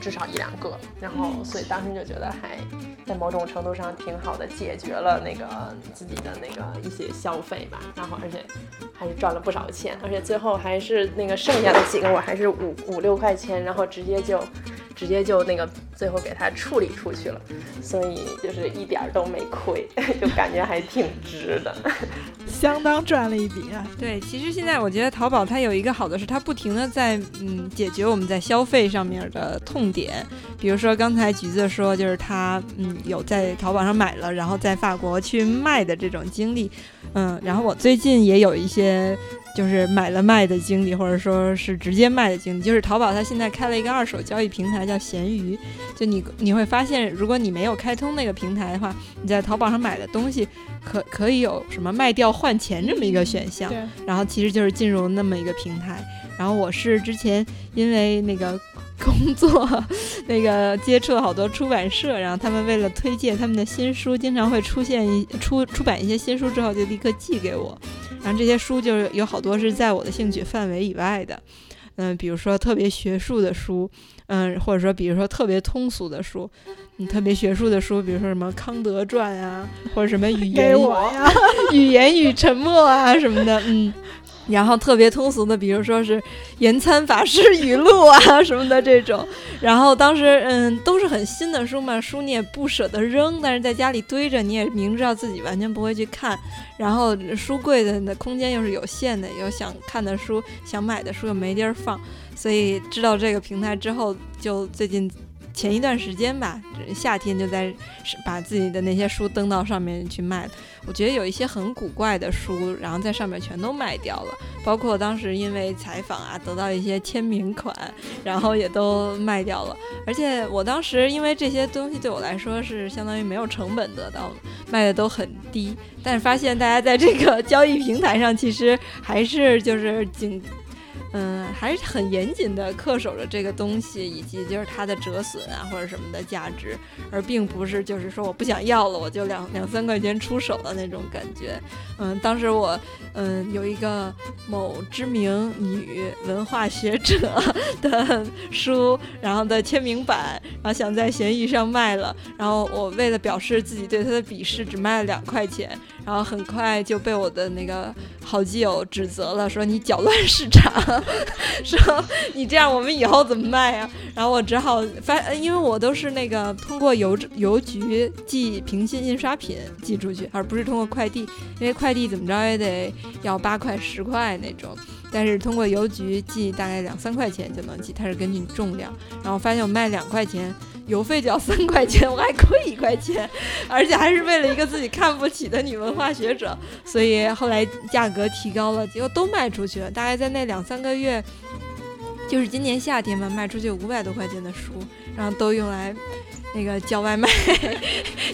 至少一两个，然后所以当时就觉得还在某种程度上挺好的，解决了那个自己的那个一些消费吧，然后而且还是赚了不少钱，而且最后还是那个剩下的几个我还是五五六块钱，然后直接就。直接就那个最后给他处理出去了，所以就是一点都没亏，就感觉还挺值的，相当赚了一笔啊！对，其实现在我觉得淘宝它有一个好的是，它不停的在嗯解决我们在消费上面的痛点，比如说刚才橘子说，就是他嗯有在淘宝上买了，然后在法国去卖的这种经历，嗯，然后我最近也有一些。就是买了卖的经历，或者说是直接卖的经历。就是淘宝它现在开了一个二手交易平台，叫闲鱼。就你你会发现，如果你没有开通那个平台的话，你在淘宝上买的东西，可可以有什么卖掉换钱这么一个选项。然后其实就是进入那么一个平台。然后我是之前因为那个工作，那个接触了好多出版社，然后他们为了推荐他们的新书，经常会出现一出出版一些新书之后就立刻寄给我。然后这些书就是有好多是在我的兴趣范围以外的，嗯，比如说特别学术的书，嗯，或者说比如说特别通俗的书，嗯，特别学术的书，比如说什么康德传啊，或者什么语言语言与沉默啊什么的，嗯。然后特别通俗的，比如说是言参法师语录啊 什么的这种。然后当时嗯都是很新的书嘛，书你也不舍得扔，但是在家里堆着，你也明知道自己完全不会去看。然后书柜的那空间又是有限的，有想看的书、想买的书又没地儿放，所以知道这个平台之后，就最近。前一段时间吧，夏天就在把自己的那些书登到上面去卖。我觉得有一些很古怪的书，然后在上面全都卖掉了。包括当时因为采访啊，得到一些签名款，然后也都卖掉了。而且我当时因为这些东西对我来说是相当于没有成本得到的，卖的都很低。但是发现大家在这个交易平台上，其实还是就是仅。嗯，还是很严谨的恪守着这个东西，以及就是它的折损啊或者什么的价值，而并不是就是说我不想要了，我就两 两三块钱出手的那种感觉。嗯，当时我嗯有一个某知名女文化学者的书，然后的签名版，然后想在闲鱼上卖了，然后我为了表示自己对它的鄙视，只卖了两块钱，然后很快就被我的那个好基友指责了，说你搅乱市场。说你这样我们以后怎么卖呀？然后我只好发，因为我都是那个通过邮邮局寄平信印刷品寄出去，而不是通过快递，因为快递怎么着也得要八块十块那种。但是通过邮局寄大概两三块钱就能寄，它是根据重量。然后发现我卖两块钱，邮费就要三块钱，我还亏一块钱，而且还是为了一个自己看不起的女文化学者，所以后来价格提高了，结果都卖出去了。大概在那两三个月，就是今年夏天嘛，卖出去五百多块钱的书，然后都用来那个叫外卖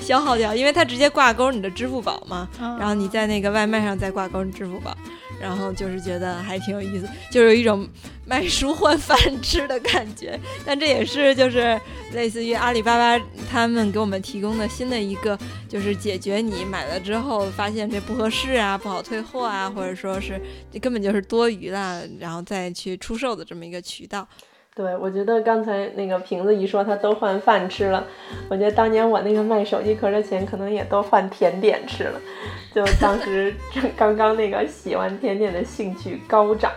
消耗掉，因为它直接挂钩你的支付宝嘛，然后你在那个外卖上再挂钩你支付宝。然后就是觉得还挺有意思，就有一种 卖书换饭吃的感觉。但这也是就是类似于阿里巴巴他们给我们提供的新的一个，就是解决你买了之后发现这不合适啊、不好退货啊，或者说是这根本就是多余了，然后再去出售的这么一个渠道。对，我觉得刚才那个瓶子一说他都换饭吃了，我觉得当年我那个卖手机壳的钱可能也都换甜点吃了，就当时 刚刚那个喜欢甜点的兴趣高涨，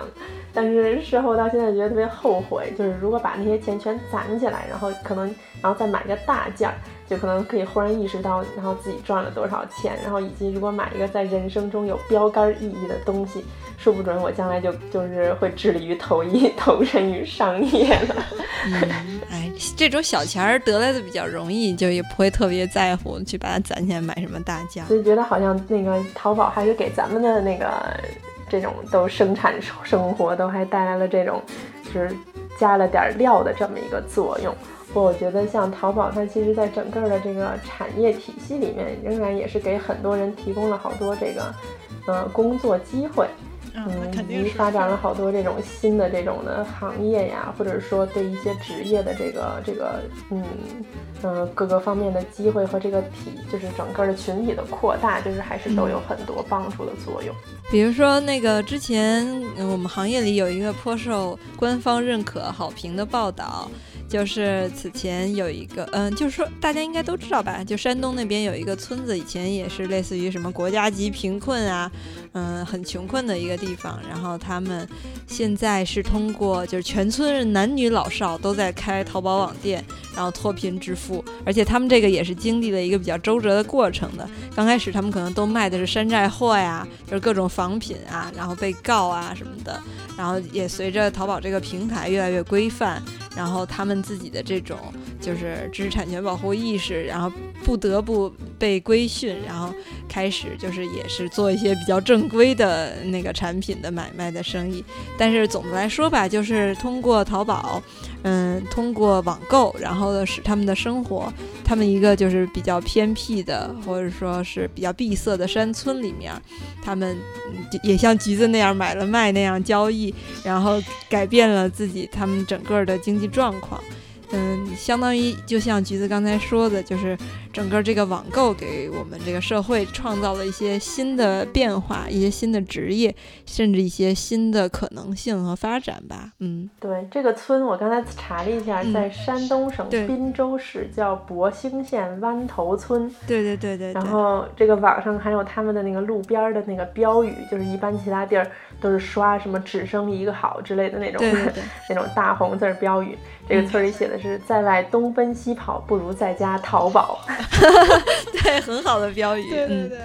但是事后到现在觉得特别后悔，就是如果把那些钱全攒起来，然后可能然后再买个大件儿。就可能可以忽然意识到，然后自己赚了多少钱，然后以及如果买一个在人生中有标杆意义的东西，说不准我将来就就是会致力于投一 投身于商业了。嗯，哎，这种小钱儿得来的比较容易，就也不会特别在乎去把它攒起来买什么大件。所以觉得好像那个淘宝还是给咱们的那个这种都生产生活都还带来了这种，就是加了点料的这么一个作用。不我觉得像淘宝，它其实在整个的这个产业体系里面，仍然也是给很多人提供了好多这个，呃，工作机会。嗯，以及发展了好多这种新的这种的行业呀，或者说对一些职业的这个这个嗯嗯各个方面的机会和这个体，就是整个的群体的扩大，就是还是都有很多帮助的作用。比如说那个之前我们行业里有一个颇受官方认可好评的报道。就是此前有一个，嗯，就是说大家应该都知道吧？就山东那边有一个村子，以前也是类似于什么国家级贫困啊，嗯，很穷困的一个地方。然后他们现在是通过，就是全村男女老少都在开淘宝网店，然后脱贫致富。而且他们这个也是经历了一个比较周折的过程的。刚开始他们可能都卖的是山寨货呀，就是各种仿品啊，然后被告啊什么的。然后也随着淘宝这个平台越来越规范。然后他们自己的这种就是知识产权保护意识，然后不得不被规训，然后开始就是也是做一些比较正规的那个产品的买卖的生意。但是总的来说吧，就是通过淘宝。嗯，通过网购，然后使他们的生活，他们一个就是比较偏僻的，或者说是比较闭塞的山村里面，他们也像橘子那样买了卖那样交易，然后改变了自己他们整个的经济状况。嗯，相当于就像橘子刚才说的，就是整个这个网购给我们这个社会创造了一些新的变化，一些新的职业，甚至一些新的可能性和发展吧。嗯，对，这个村我刚才查了一下，在山东省滨州市叫博兴县湾头村。对对对对。然后这个网上还有他们的那个路边的那个标语，就是一般其他地儿都是刷什么“只生一个好”之类的那种 那种大红字标语。这个村里写的是“在外东奔西跑，不如在家淘宝”。对，很好的标语。对对对。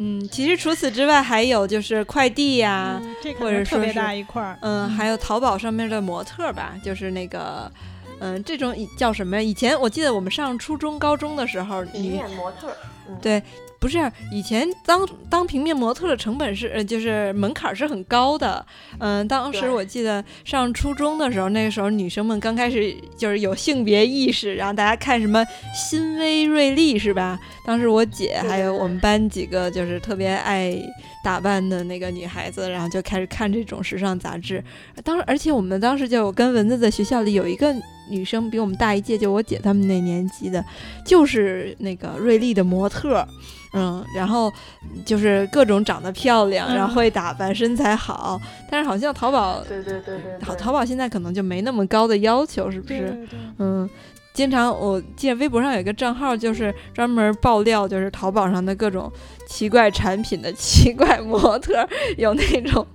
嗯，其实除此之外，还有就是快递呀，或者特别大一块儿。嗯，还有淘宝上面的模特吧，就是那个，嗯，这种叫什么呀？以前我记得我们上初中、高中的时候，女模特。对。不是以前当当平面模特的成本是呃就是门槛是很高的，嗯，当时我记得上初中的时候，那个时候女生们刚开始就是有性别意识，然后大家看什么新薇瑞丽是吧？当时我姐还有我们班几个就是特别爱打扮的那个女孩子，然后就开始看这种时尚杂志。当时而且我们当时就跟蚊子在学校里有一个女生比我们大一届，就我姐他们那年级的，就是那个瑞丽的模特。嗯，然后就是各种长得漂亮，然后会打扮，身材好。但是好像淘宝，对对对对，淘淘宝现在可能就没那么高的要求，是不是？对对。嗯，经常我记得微博上有一个账号，就是专门爆料，就是淘宝上的各种奇怪产品的奇怪模特，有那种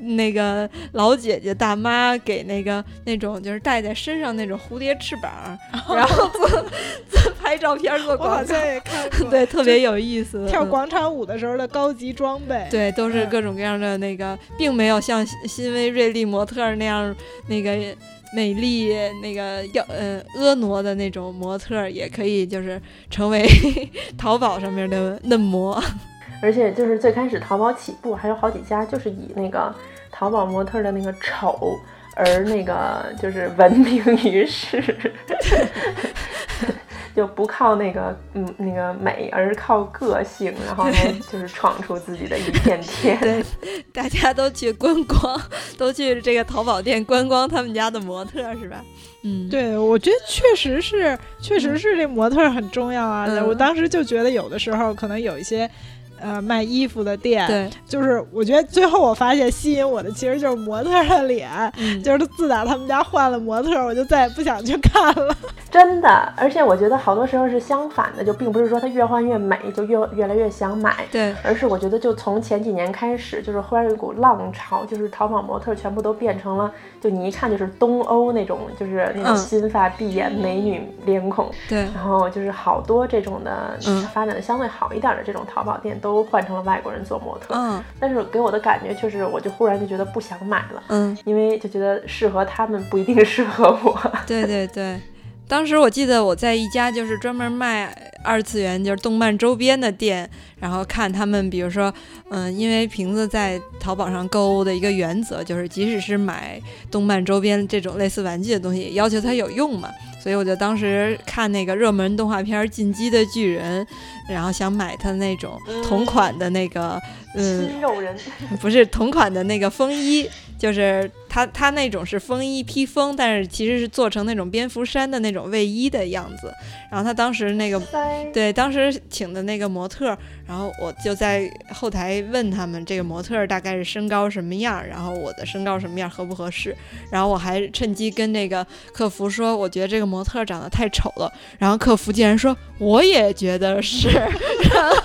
那个老姐姐大妈给那个那种就是戴在身上那种蝴蝶翅膀，然后做做拍照片做广告，对，特别有意思。跳广场舞的时候的高级装备，对，都是各种各样的那个，并没有像新威瑞丽模特那样那个。美丽那个要呃婀娜的那种模特也可以，就是成为 淘宝上面的嫩模。而且就是最开始淘宝起步还有好几家，就是以那个淘宝模特的那个丑而那个就是闻名于世。就不靠那个嗯那个美，而是靠个性，然后呢就是闯出自己的一片天。对，大家都去观光，都去这个淘宝店观光他们家的模特，是吧？嗯，对，我觉得确实是，确实是这模特很重要啊。我当时就觉得有的时候可能有一些。呃，卖衣服的店，对，就是我觉得最后我发现吸引我的其实就是模特的脸，就是自打他们家换了模特，我就再也不想去看了。真的，而且我觉得好多时候是相反的，就并不是说它越换越美，就越越来越想买，对，而是我觉得就从前几年开始，就是忽然有一股浪潮，就是淘宝模特全部都变成了，就你一看就是东欧那种，就是那种金发碧眼美女脸孔，对，然后就是好多这种的发展的相对好一点的这种淘宝店都。都换成了外国人做模特，嗯，但是给我的感觉确实，我就忽然就觉得不想买了，嗯，因为就觉得适合他们不一定适合我。对对对，当时我记得我在一家就是专门卖二次元就是动漫周边的店，然后看他们，比如说，嗯，因为瓶子在淘宝上购物的一个原则就是，即使是买动漫周边这种类似玩具的东西，也要求它有用嘛。所以我就当时看那个热门动画片《进击的巨人》，然后想买他那种同款的那个，嗯，新肉人，不是同款的那个风衣，就是他，他那种是风衣披风，但是其实是做成那种蝙蝠衫的那种卫衣的样子。然后他当时那个，对，当时请的那个模特，然后我就在后台问他们这个模特大概是身高什么样，然后我的身高什么样合不合适，然后我还趁机跟那个客服说，我觉得这个模特长得太丑了，然后客服竟然说我也觉得是，然 后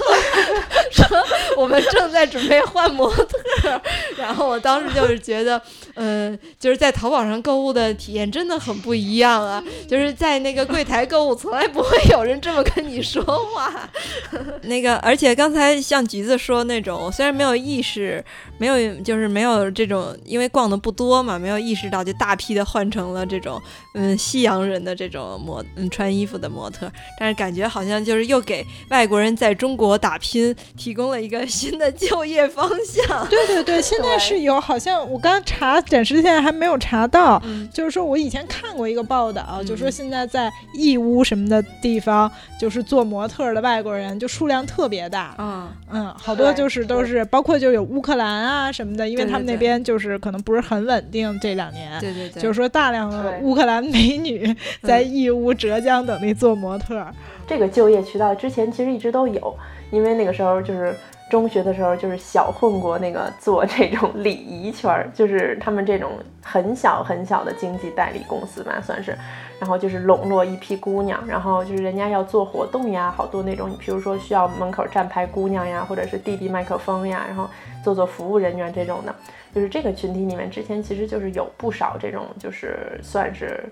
说 我们正在准备换模特，然后我当时就是觉得，嗯，就是在淘宝上购物的体验真的很不一样啊，就是在那个柜台购物从来。不会有人这么跟你说话，那个，而且刚才像橘子说那种，虽然没有意识，没有就是没有这种，因为逛的不多嘛，没有意识到，就大批的换成了这种，嗯，西洋人的这种模，嗯，穿衣服的模特，但是感觉好像就是又给外国人在中国打拼提供了一个新的就业方向。对对对，现在是有，好像我刚查暂时现在还没有查到，就是说我以前看过一个报道，就说现在在义乌什么的。地方就是做模特的外国人，就数量特别大。嗯嗯，好多就是都是，包括就有乌克兰啊什么的，因为他们那边就是可能不是很稳定这两年。对对对，就是说大量的乌克兰美女在义乌、浙江等地做模特。这个就业渠道之前其实一直都有，因为那个时候就是中学的时候就是小混过那个做这种礼仪圈儿，就是他们这种很小很小的经济代理公司吧，算是。然后就是笼络一批姑娘，然后就是人家要做活动呀，好多那种，比如说需要门口站牌姑娘呀，或者是递递麦克风呀，然后做做服务人员这种的，就是这个群体里面之前其实就是有不少这种，就是算是，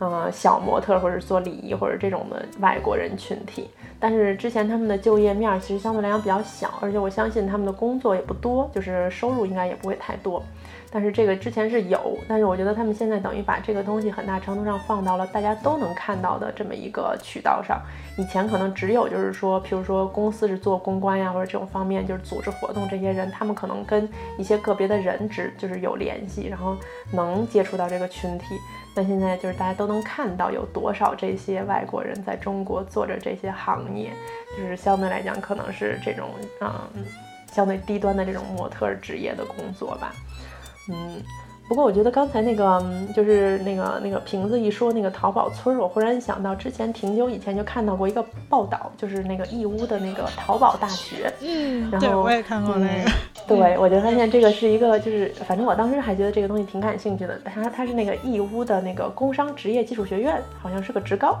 呃，小模特或者做礼仪或者这种的外国人群体，但是之前他们的就业面其实相对来讲比较小，而且我相信他们的工作也不多，就是收入应该也不会太多。但是这个之前是有，但是我觉得他们现在等于把这个东西很大程度上放到了大家都能看到的这么一个渠道上。以前可能只有就是说，譬如说公司是做公关呀或者这种方面，就是组织活动这些人，他们可能跟一些个别的人只就是有联系，然后能接触到这个群体。那现在就是大家都能看到有多少这些外国人在中国做着这些行业，就是相对来讲可能是这种嗯相对低端的这种模特职业的工作吧。嗯，不过我觉得刚才那个就是那个那个瓶子一说那个淘宝村，我忽然想到之前挺久以前就看到过一个报道，就是那个义乌的那个淘宝大学。嗯，然后，我也看过那个。对，我就发现这个是一个，就是反正我当时还觉得这个东西挺感兴趣的。它它是那个义乌的那个工商职业技术学院，好像是个职高。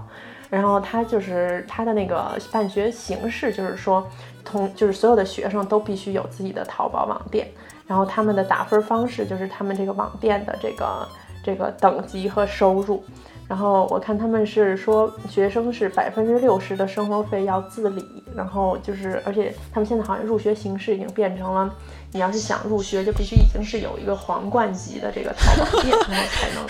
然后它就是它的那个办学形式，就是说，同就是所有的学生都必须有自己的淘宝网店。然后他们的打分方式就是他们这个网店的这个这个等级和收入。然后我看他们是说，学生是百分之六十的生活费要自理，然后就是，而且他们现在好像入学形式已经变成了，你要是想入学，就必须已经是有一个皇冠级的这个淘宝店，然后才能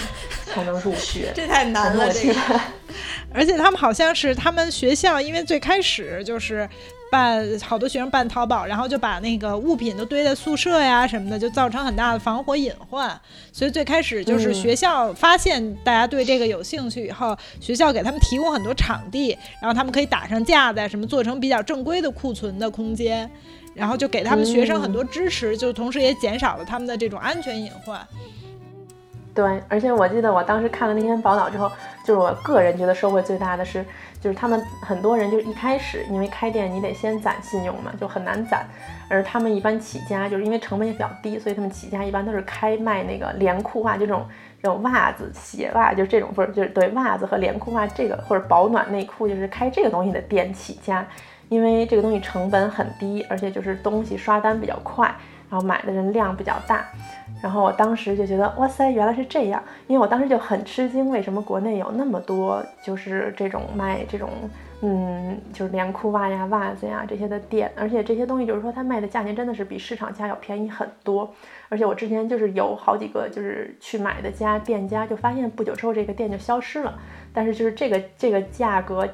才能入学。这太难了，这个。而且他们好像是他们学校，因为最开始就是。办好多学生办淘宝，然后就把那个物品都堆在宿舍呀什么的，就造成很大的防火隐患。所以最开始就是学校发现大家对这个有兴趣以后，学校给他们提供很多场地，然后他们可以打上架子，什么做成比较正规的库存的空间，然后就给他们学生很多支持，就同时也减少了他们的这种安全隐患。对，而且我记得我当时看了那篇报道之后，就是我个人觉得收获最大的是。就是他们很多人，就是一开始因为开店你得先攒信用嘛，就很难攒。而他们一般起家，就是因为成本也比较低，所以他们起家一般都是开卖那个连裤袜，就这种这种袜子、鞋袜，就是这种不是就是对袜子和连裤袜这个或者保暖内裤，就是开这个东西的店起家，因为这个东西成本很低，而且就是东西刷单比较快，然后买的人量比较大。然后我当时就觉得，哇塞，原来是这样！因为我当时就很吃惊，为什么国内有那么多就是这种卖这种，嗯，就是连裤袜呀、袜子呀这些的店，而且这些东西就是说它卖的价钱真的是比市场价要便宜很多。而且我之前就是有好几个就是去买的家店家，就发现不久之后这个店就消失了，但是就是这个这个价格。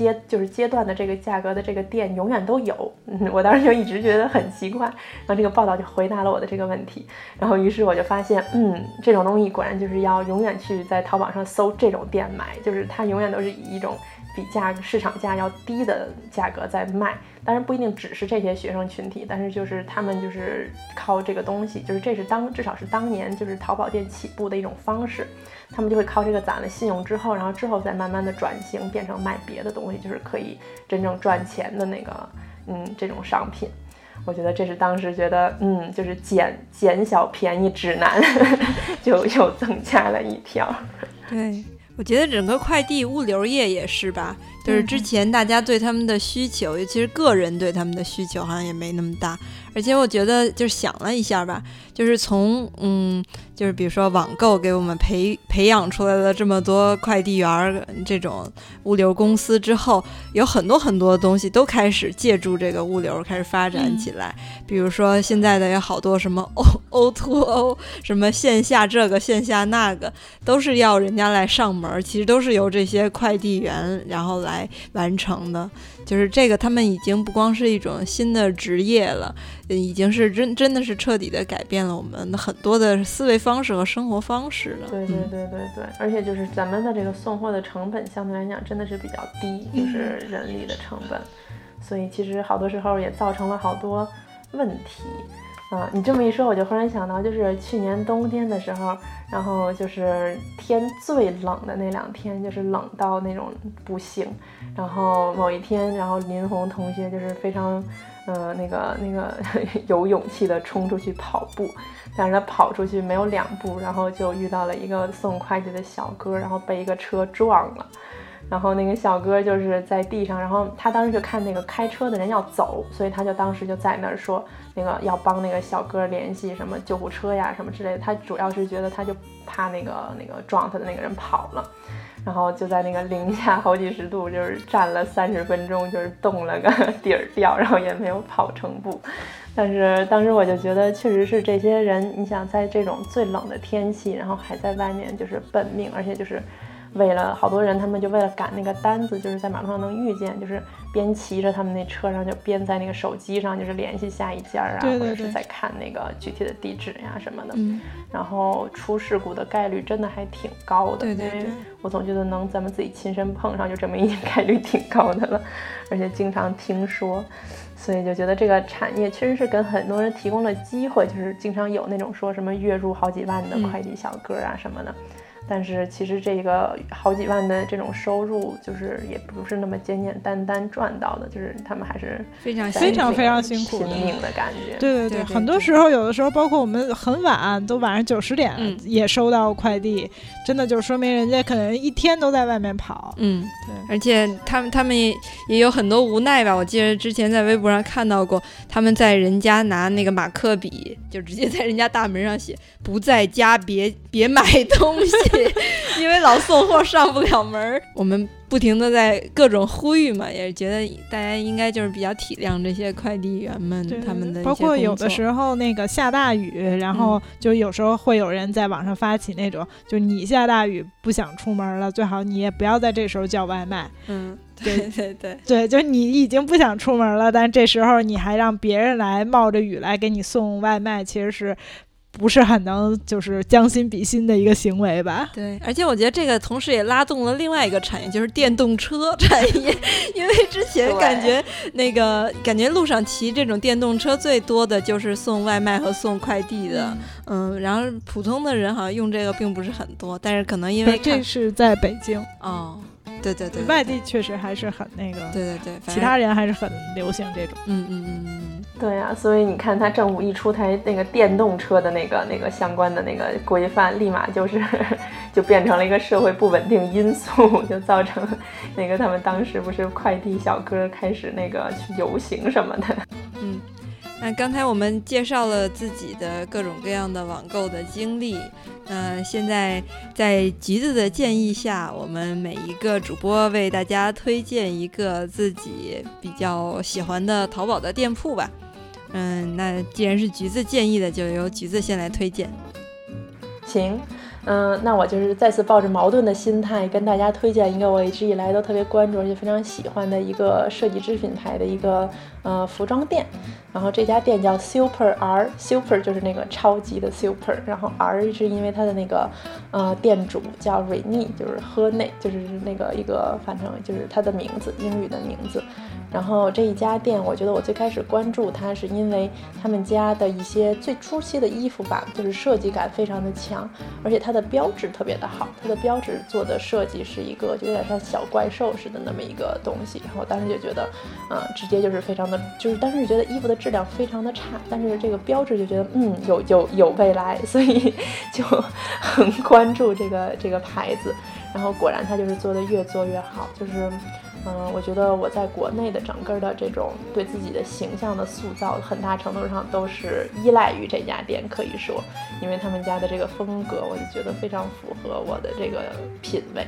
阶就是阶段的这个价格的这个店永远都有，嗯，我当时就一直觉得很奇怪，然后这个报道就回答了我的这个问题，然后于是我就发现，嗯，这种东西果然就是要永远去在淘宝上搜这种店买，就是它永远都是以一种比价市场价要低的价格在卖，当然不一定只是这些学生群体，但是就是他们就是靠这个东西，就是这是当至少是当年就是淘宝店起步的一种方式。他们就会靠这个攒了信用之后，然后之后再慢慢的转型变成卖别的东西，就是可以真正赚钱的那个，嗯，这种商品。我觉得这是当时觉得，嗯，就是捡捡小便宜指南，就又增加了一条。对，我觉得整个快递物流业也是吧，就是之前大家对他们的需求，尤其是个人对他们的需求，好像也没那么大。而且我觉得，就是想了一下吧，就是从嗯。就是比如说网购给我们培培养出来了这么多快递员儿这种物流公司之后，有很多很多东西都开始借助这个物流开始发展起来。比如说现在的有好多什么 O O to O，什么线下这个线下那个，都是要人家来上门，其实都是由这些快递员然后来完成的。就是这个，他们已经不光是一种新的职业了，已经是真真的是彻底的改变了我们的很多的思维方式和生活方式了。对对对对对，而且就是咱们的这个送货的成本相对来讲真的是比较低，就是人力的成本，所以其实好多时候也造成了好多问题。啊，你这么一说，我就忽然想到，就是去年冬天的时候，然后就是天最冷的那两天，就是冷到那种不行。然后某一天，然后林红同学就是非常，呃，那个那个 有勇气的冲出去跑步，但是他跑出去没有两步，然后就遇到了一个送快递的小哥，然后被一个车撞了。然后那个小哥就是在地上，然后他当时就看那个开车的人要走，所以他就当时就在那儿说，那个要帮那个小哥联系什么救护车呀什么之类的。他主要是觉得他就怕那个那个撞他的那个人跑了，然后就在那个零下好几十度，就是站了三十分钟，就是冻了个底儿掉，然后也没有跑成步。但是当时我就觉得，确实是这些人，你想在这种最冷的天气，然后还在外面就是奔命，而且就是。为了好多人，他们就为了赶那个单子，就是在马路上能遇见，就是边骑着他们那车上，就边在那个手机上，就是联系下一家啊，或者是在看那个具体的地址呀什么的。然后出事故的概率真的还挺高的，因为我总觉得能咱们自己亲身碰上，就证明已经概率挺高的了，而且经常听说，所以就觉得这个产业确实是跟很多人提供了机会，就是经常有那种说什么月入好几万的快递小哥啊什么的。但是其实这个好几万的这种收入，就是也不是那么简简单单赚到的，就是他们还是非常非常非常辛苦拼命的感觉。对对对，很多时候有的时候，包括我们很晚，都晚上九十点也收到快递，真的就说明人家可能一天都在外面跑。嗯，对，而且他们他们也也有很多无奈吧。我记得之前在微博上看到过，他们在人家拿那个马克笔，就直接在人家大门上写“不在家，别别买东西”。因为老送货上不了门儿，我们不停的在各种呼吁嘛，也是觉得大家应该就是比较体谅这些快递员们他们的。包括有的时候那个下大雨，然后就有时候会有人在网上发起那种，就你下大雨不想出门了，最好你也不要在这时候叫外卖。嗯，对对对对，就你已经不想出门了，但这时候你还让别人来冒着雨来给你送外卖，其实是。不是很能就是将心比心的一个行为吧？对，而且我觉得这个同时也拉动了另外一个产业，就是电动车产业。因为之前感觉那个感觉路上骑这种电动车最多的就是送外卖和送快递的，嗯，然后普通的人好像用这个并不是很多，但是可能因为这是在北京哦。对对对，外地确实还是很那个，对对对，其他人还是很流行这种，嗯嗯嗯嗯，对呀，所以你看，他政府一出台那个电动车的那个那个相关的那个规范，立马就是 就变成了一个社会不稳定因素，就造成那个他们当时不是快递小哥开始那个去游行什么的，嗯。那刚才我们介绍了自己的各种各样的网购的经历，那现在在橘子的建议下，我们每一个主播为大家推荐一个自己比较喜欢的淘宝的店铺吧。嗯，那既然是橘子建议的，就由橘子先来推荐。行。嗯，那我就是再次抱着矛盾的心态跟大家推荐一个我一直以来都特别关注而且非常喜欢的一个设计师品牌的一个呃服装店，然后这家店叫 Super R，Super 就是那个超级的 Super，然后 R 是因为它的那个呃店主叫 Rene，就是喝内，就是那个一个反正就是他的名字，英语的名字。然后这一家店，我觉得我最开始关注它，是因为他们家的一些最初期的衣服吧，就是设计感非常的强，而且它的标志特别的好。它的标志做的设计是一个就有点像小怪兽似的那么一个东西。然后我当时就觉得，嗯，直接就是非常就是当时觉得衣服的质量非常的差，但是这个标志就觉得，嗯，有有有未来，所以 就很关注这个这个牌子。然后果然它就是做的越做越好，就是。嗯，我觉得我在国内的整个的这种对自己的形象的塑造，很大程度上都是依赖于这家店，可以说，因为他们家的这个风格，我就觉得非常符合我的这个品味。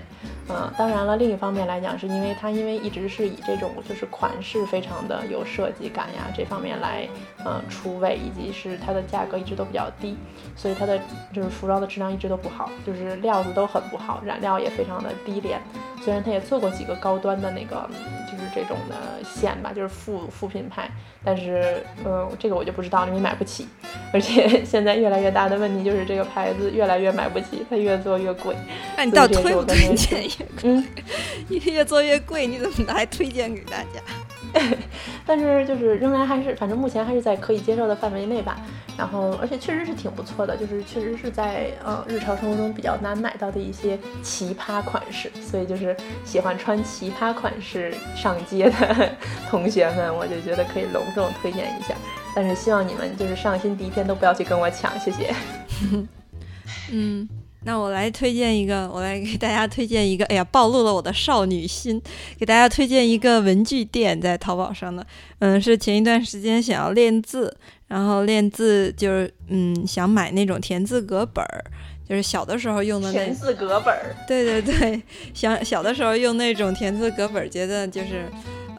嗯，当然了，另一方面来讲，是因为它因为一直是以这种就是款式非常的有设计感呀这方面来嗯出位，以及是它的价格一直都比较低，所以它的就是服装的质量一直都不好，就是料子都很不好，染料也非常的低廉。虽然它也做过几个高端的那个，就是这种的线吧，就是副副品牌，但是，嗯，这个我就不知道了，因为买不起。而且 现在越来越大的问题就是这个牌子越来越买不起，它越做越贵。那你倒推不推荐？嗯，越做越贵，你怎么还推荐给大家？但是就是仍然还是，反正目前还是在可以接受的范围内吧。然后，而且确实是挺不错的，就是确实是在呃日常生活中比较难买到的一些奇葩款式。所以就是喜欢穿奇葩款式上街的 同学们，我就觉得可以隆重推荐一下。但是希望你们就是上新第一天都不要去跟我抢，谢谢。嗯。那我来推荐一个，我来给大家推荐一个。哎呀，暴露了我的少女心，给大家推荐一个文具店，在淘宝上的。嗯，是前一段时间想要练字，然后练字就是嗯想买那种田字格本儿，就是小的时候用的田字格本儿。对对对，想小的时候用那种田字格本儿，觉得就是。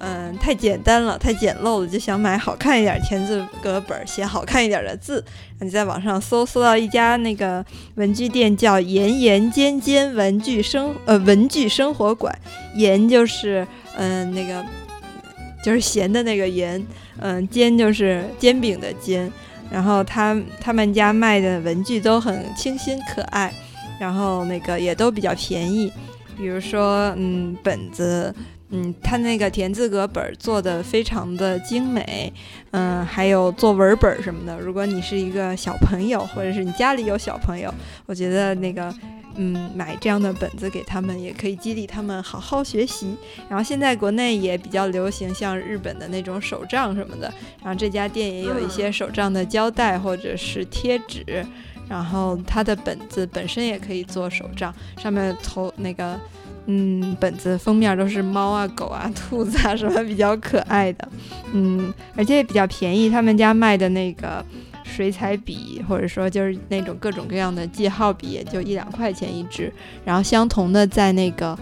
嗯，太简单了，太简陋了，就想买好看一点田字格本，写好看一点的字。你在网上搜，搜到一家那个文具店，叫盐盐尖尖文具生呃文具生活馆。盐就是嗯那个就是咸的那个盐，嗯煎就是煎饼的煎。然后他他们家卖的文具都很清新可爱，然后那个也都比较便宜，比如说嗯本子。嗯，他那个田字格本做的非常的精美，嗯，还有作文本什么的。如果你是一个小朋友，或者是你家里有小朋友，我觉得那个嗯买这样的本子给他们，也可以激励他们好好学习。然后现在国内也比较流行像日本的那种手账什么的，然后这家店也有一些手账的胶带或者是贴纸，然后它的本子本身也可以做手账，上面头那个。嗯，本子封面都是猫啊、狗啊、兔子啊什么比较可爱的，嗯，而且也比较便宜。他们家卖的那个水彩笔，或者说就是那种各种各样的记号笔，也就一两块钱一支。然后相同的在那个。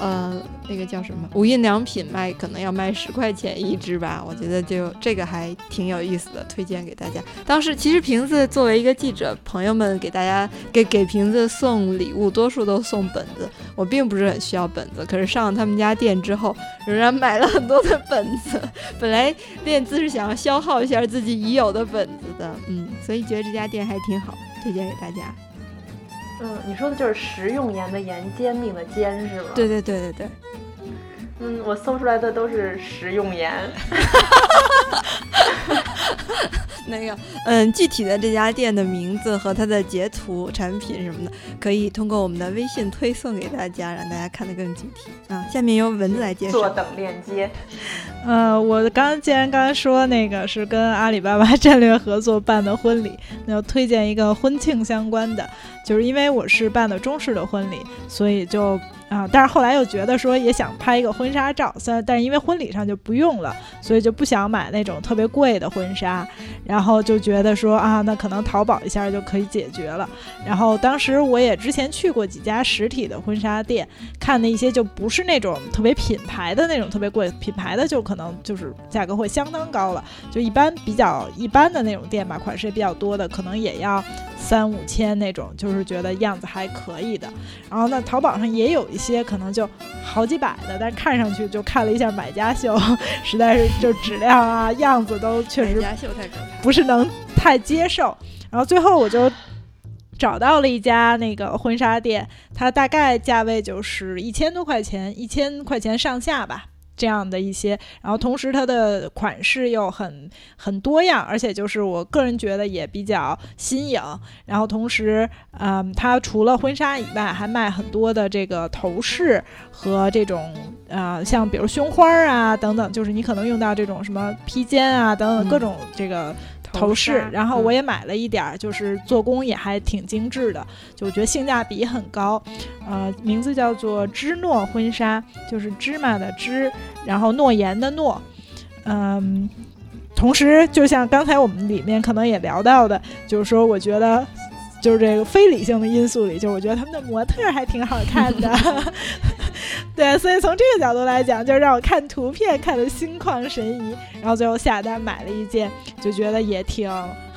呃，那个叫什么？无印良品卖可能要卖十块钱一支吧，我觉得就这个还挺有意思的，推荐给大家。当时其实瓶子作为一个记者，朋友们给大家给给瓶子送礼物，多数都送本子。我并不是很需要本子，可是上了他们家店之后，仍然买了很多的本子。本来练字是想要消耗一下自己已有的本子的，嗯，所以觉得这家店还挺好，推荐给大家。嗯，你说的就是食用盐的盐，煎饼的煎是吗？对对对对对。嗯，我搜出来的都是食用盐。那个，嗯，具体的这家店的名字和它的截图、产品什么的，可以通过我们的微信推送给大家，让大家看得更具体。啊，下面由文字来介绍。坐等链接。呃，我刚既然刚才说那个是跟阿里巴巴 战略合作办的婚礼，那就推荐一个婚庆相关的，就是因为我是办的中式的婚礼，所以就。啊，但是后来又觉得说也想拍一个婚纱照，虽然但是因为婚礼上就不用了，所以就不想买那种特别贵的婚纱，然后就觉得说啊，那可能淘宝一下就可以解决了。然后当时我也之前去过几家实体的婚纱店，看的一些就不是那种特别品牌的那种特别贵，品牌的就可能就是价格会相当高了，就一般比较一般的那种店吧，款式也比较多的，可能也要三五千那种，就是觉得样子还可以的。然后呢淘宝上也有一。些可能就好几百的，但看上去就看了一下买家秀，实在是就质量啊样子都确实不是能太接受。然后最后我就找到了一家那个婚纱店，它大概价位就是一千多块钱，一千块钱上下吧。这样的一些，然后同时它的款式又很很多样，而且就是我个人觉得也比较新颖。然后同时，嗯，它除了婚纱以外，还卖很多的这个头饰和这种，呃，像比如胸花啊等等，就是你可能用到这种什么披肩啊等等各种这个。头饰，然后我也买了一点儿，就是做工也还挺精致的，就我觉得性价比很高。呃，名字叫做芝诺婚纱，就是芝麻的芝，然后诺言的诺。嗯，同时就像刚才我们里面可能也聊到的，就是说我觉得。就是这个非理性的因素里，就是我觉得他们的模特还挺好看的，对，所以从这个角度来讲，就让我看图片看得心旷神怡，然后最后下单买了一件，就觉得也挺。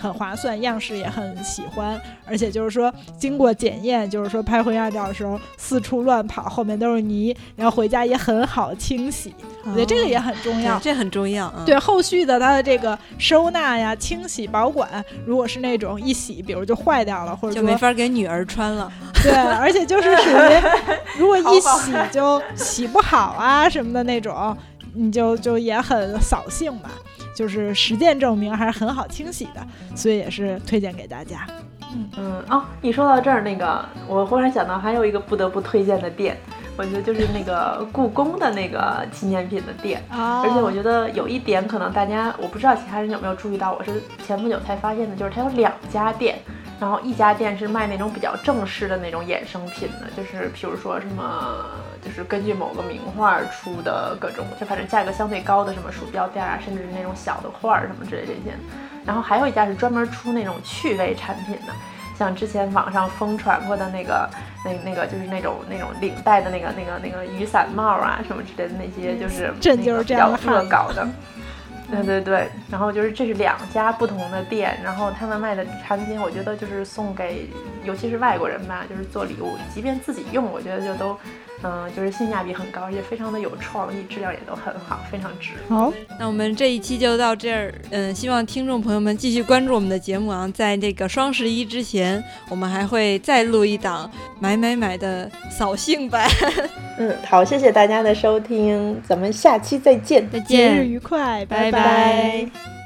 很划算，样式也很喜欢，而且就是说经过检验，就是说拍婚纱照的时候四处乱跑，后面都是泥，然后回家也很好清洗。我觉得这个也很重要，这很重要。对后续的它的这个收纳呀、清洗、保管，如果是那种一洗，比如就坏掉了，或者就没法给女儿穿了。对，而且就是属于如果 一洗就洗不好啊什么的那种，你就就也很扫兴吧。就是实践证明还是很好清洗的，所以也是推荐给大家。嗯嗯哦，一说到这儿，那个我忽然想到还有一个不得不推荐的店，我觉得就是那个故宫的那个纪念品的店。而且我觉得有一点可能大家我不知道其他人有没有注意到，我是前不久才发现的，就是它有两家店。然后一家店是卖那种比较正式的那种衍生品的，就是比如说什么，就是根据某个名画出的各种，就反正价格相对高的什么鼠标垫啊，甚至是那种小的画儿什么之类这些。然后还有一家是专门出那种趣味产品的，像之前网上疯传过的那个，那 那个就是那种那种领带的那个那个那个雨伞帽啊什么之类的那些，就是比较恶搞的。对对对，然后就是这是两家不同的店，然后他们卖的产品，我觉得就是送给，尤其是外国人吧，就是做礼物，即便自己用，我觉得就都。嗯，就是性价比很高，也非常的有创意，质量也都很好，非常值。好，那我们这一期就到这儿。嗯，希望听众朋友们继续关注我们的节目啊，在这个双十一之前，我们还会再录一档买买买的扫兴版。嗯，好，谢谢大家的收听，咱们下期再见，再见，节日愉快，拜拜。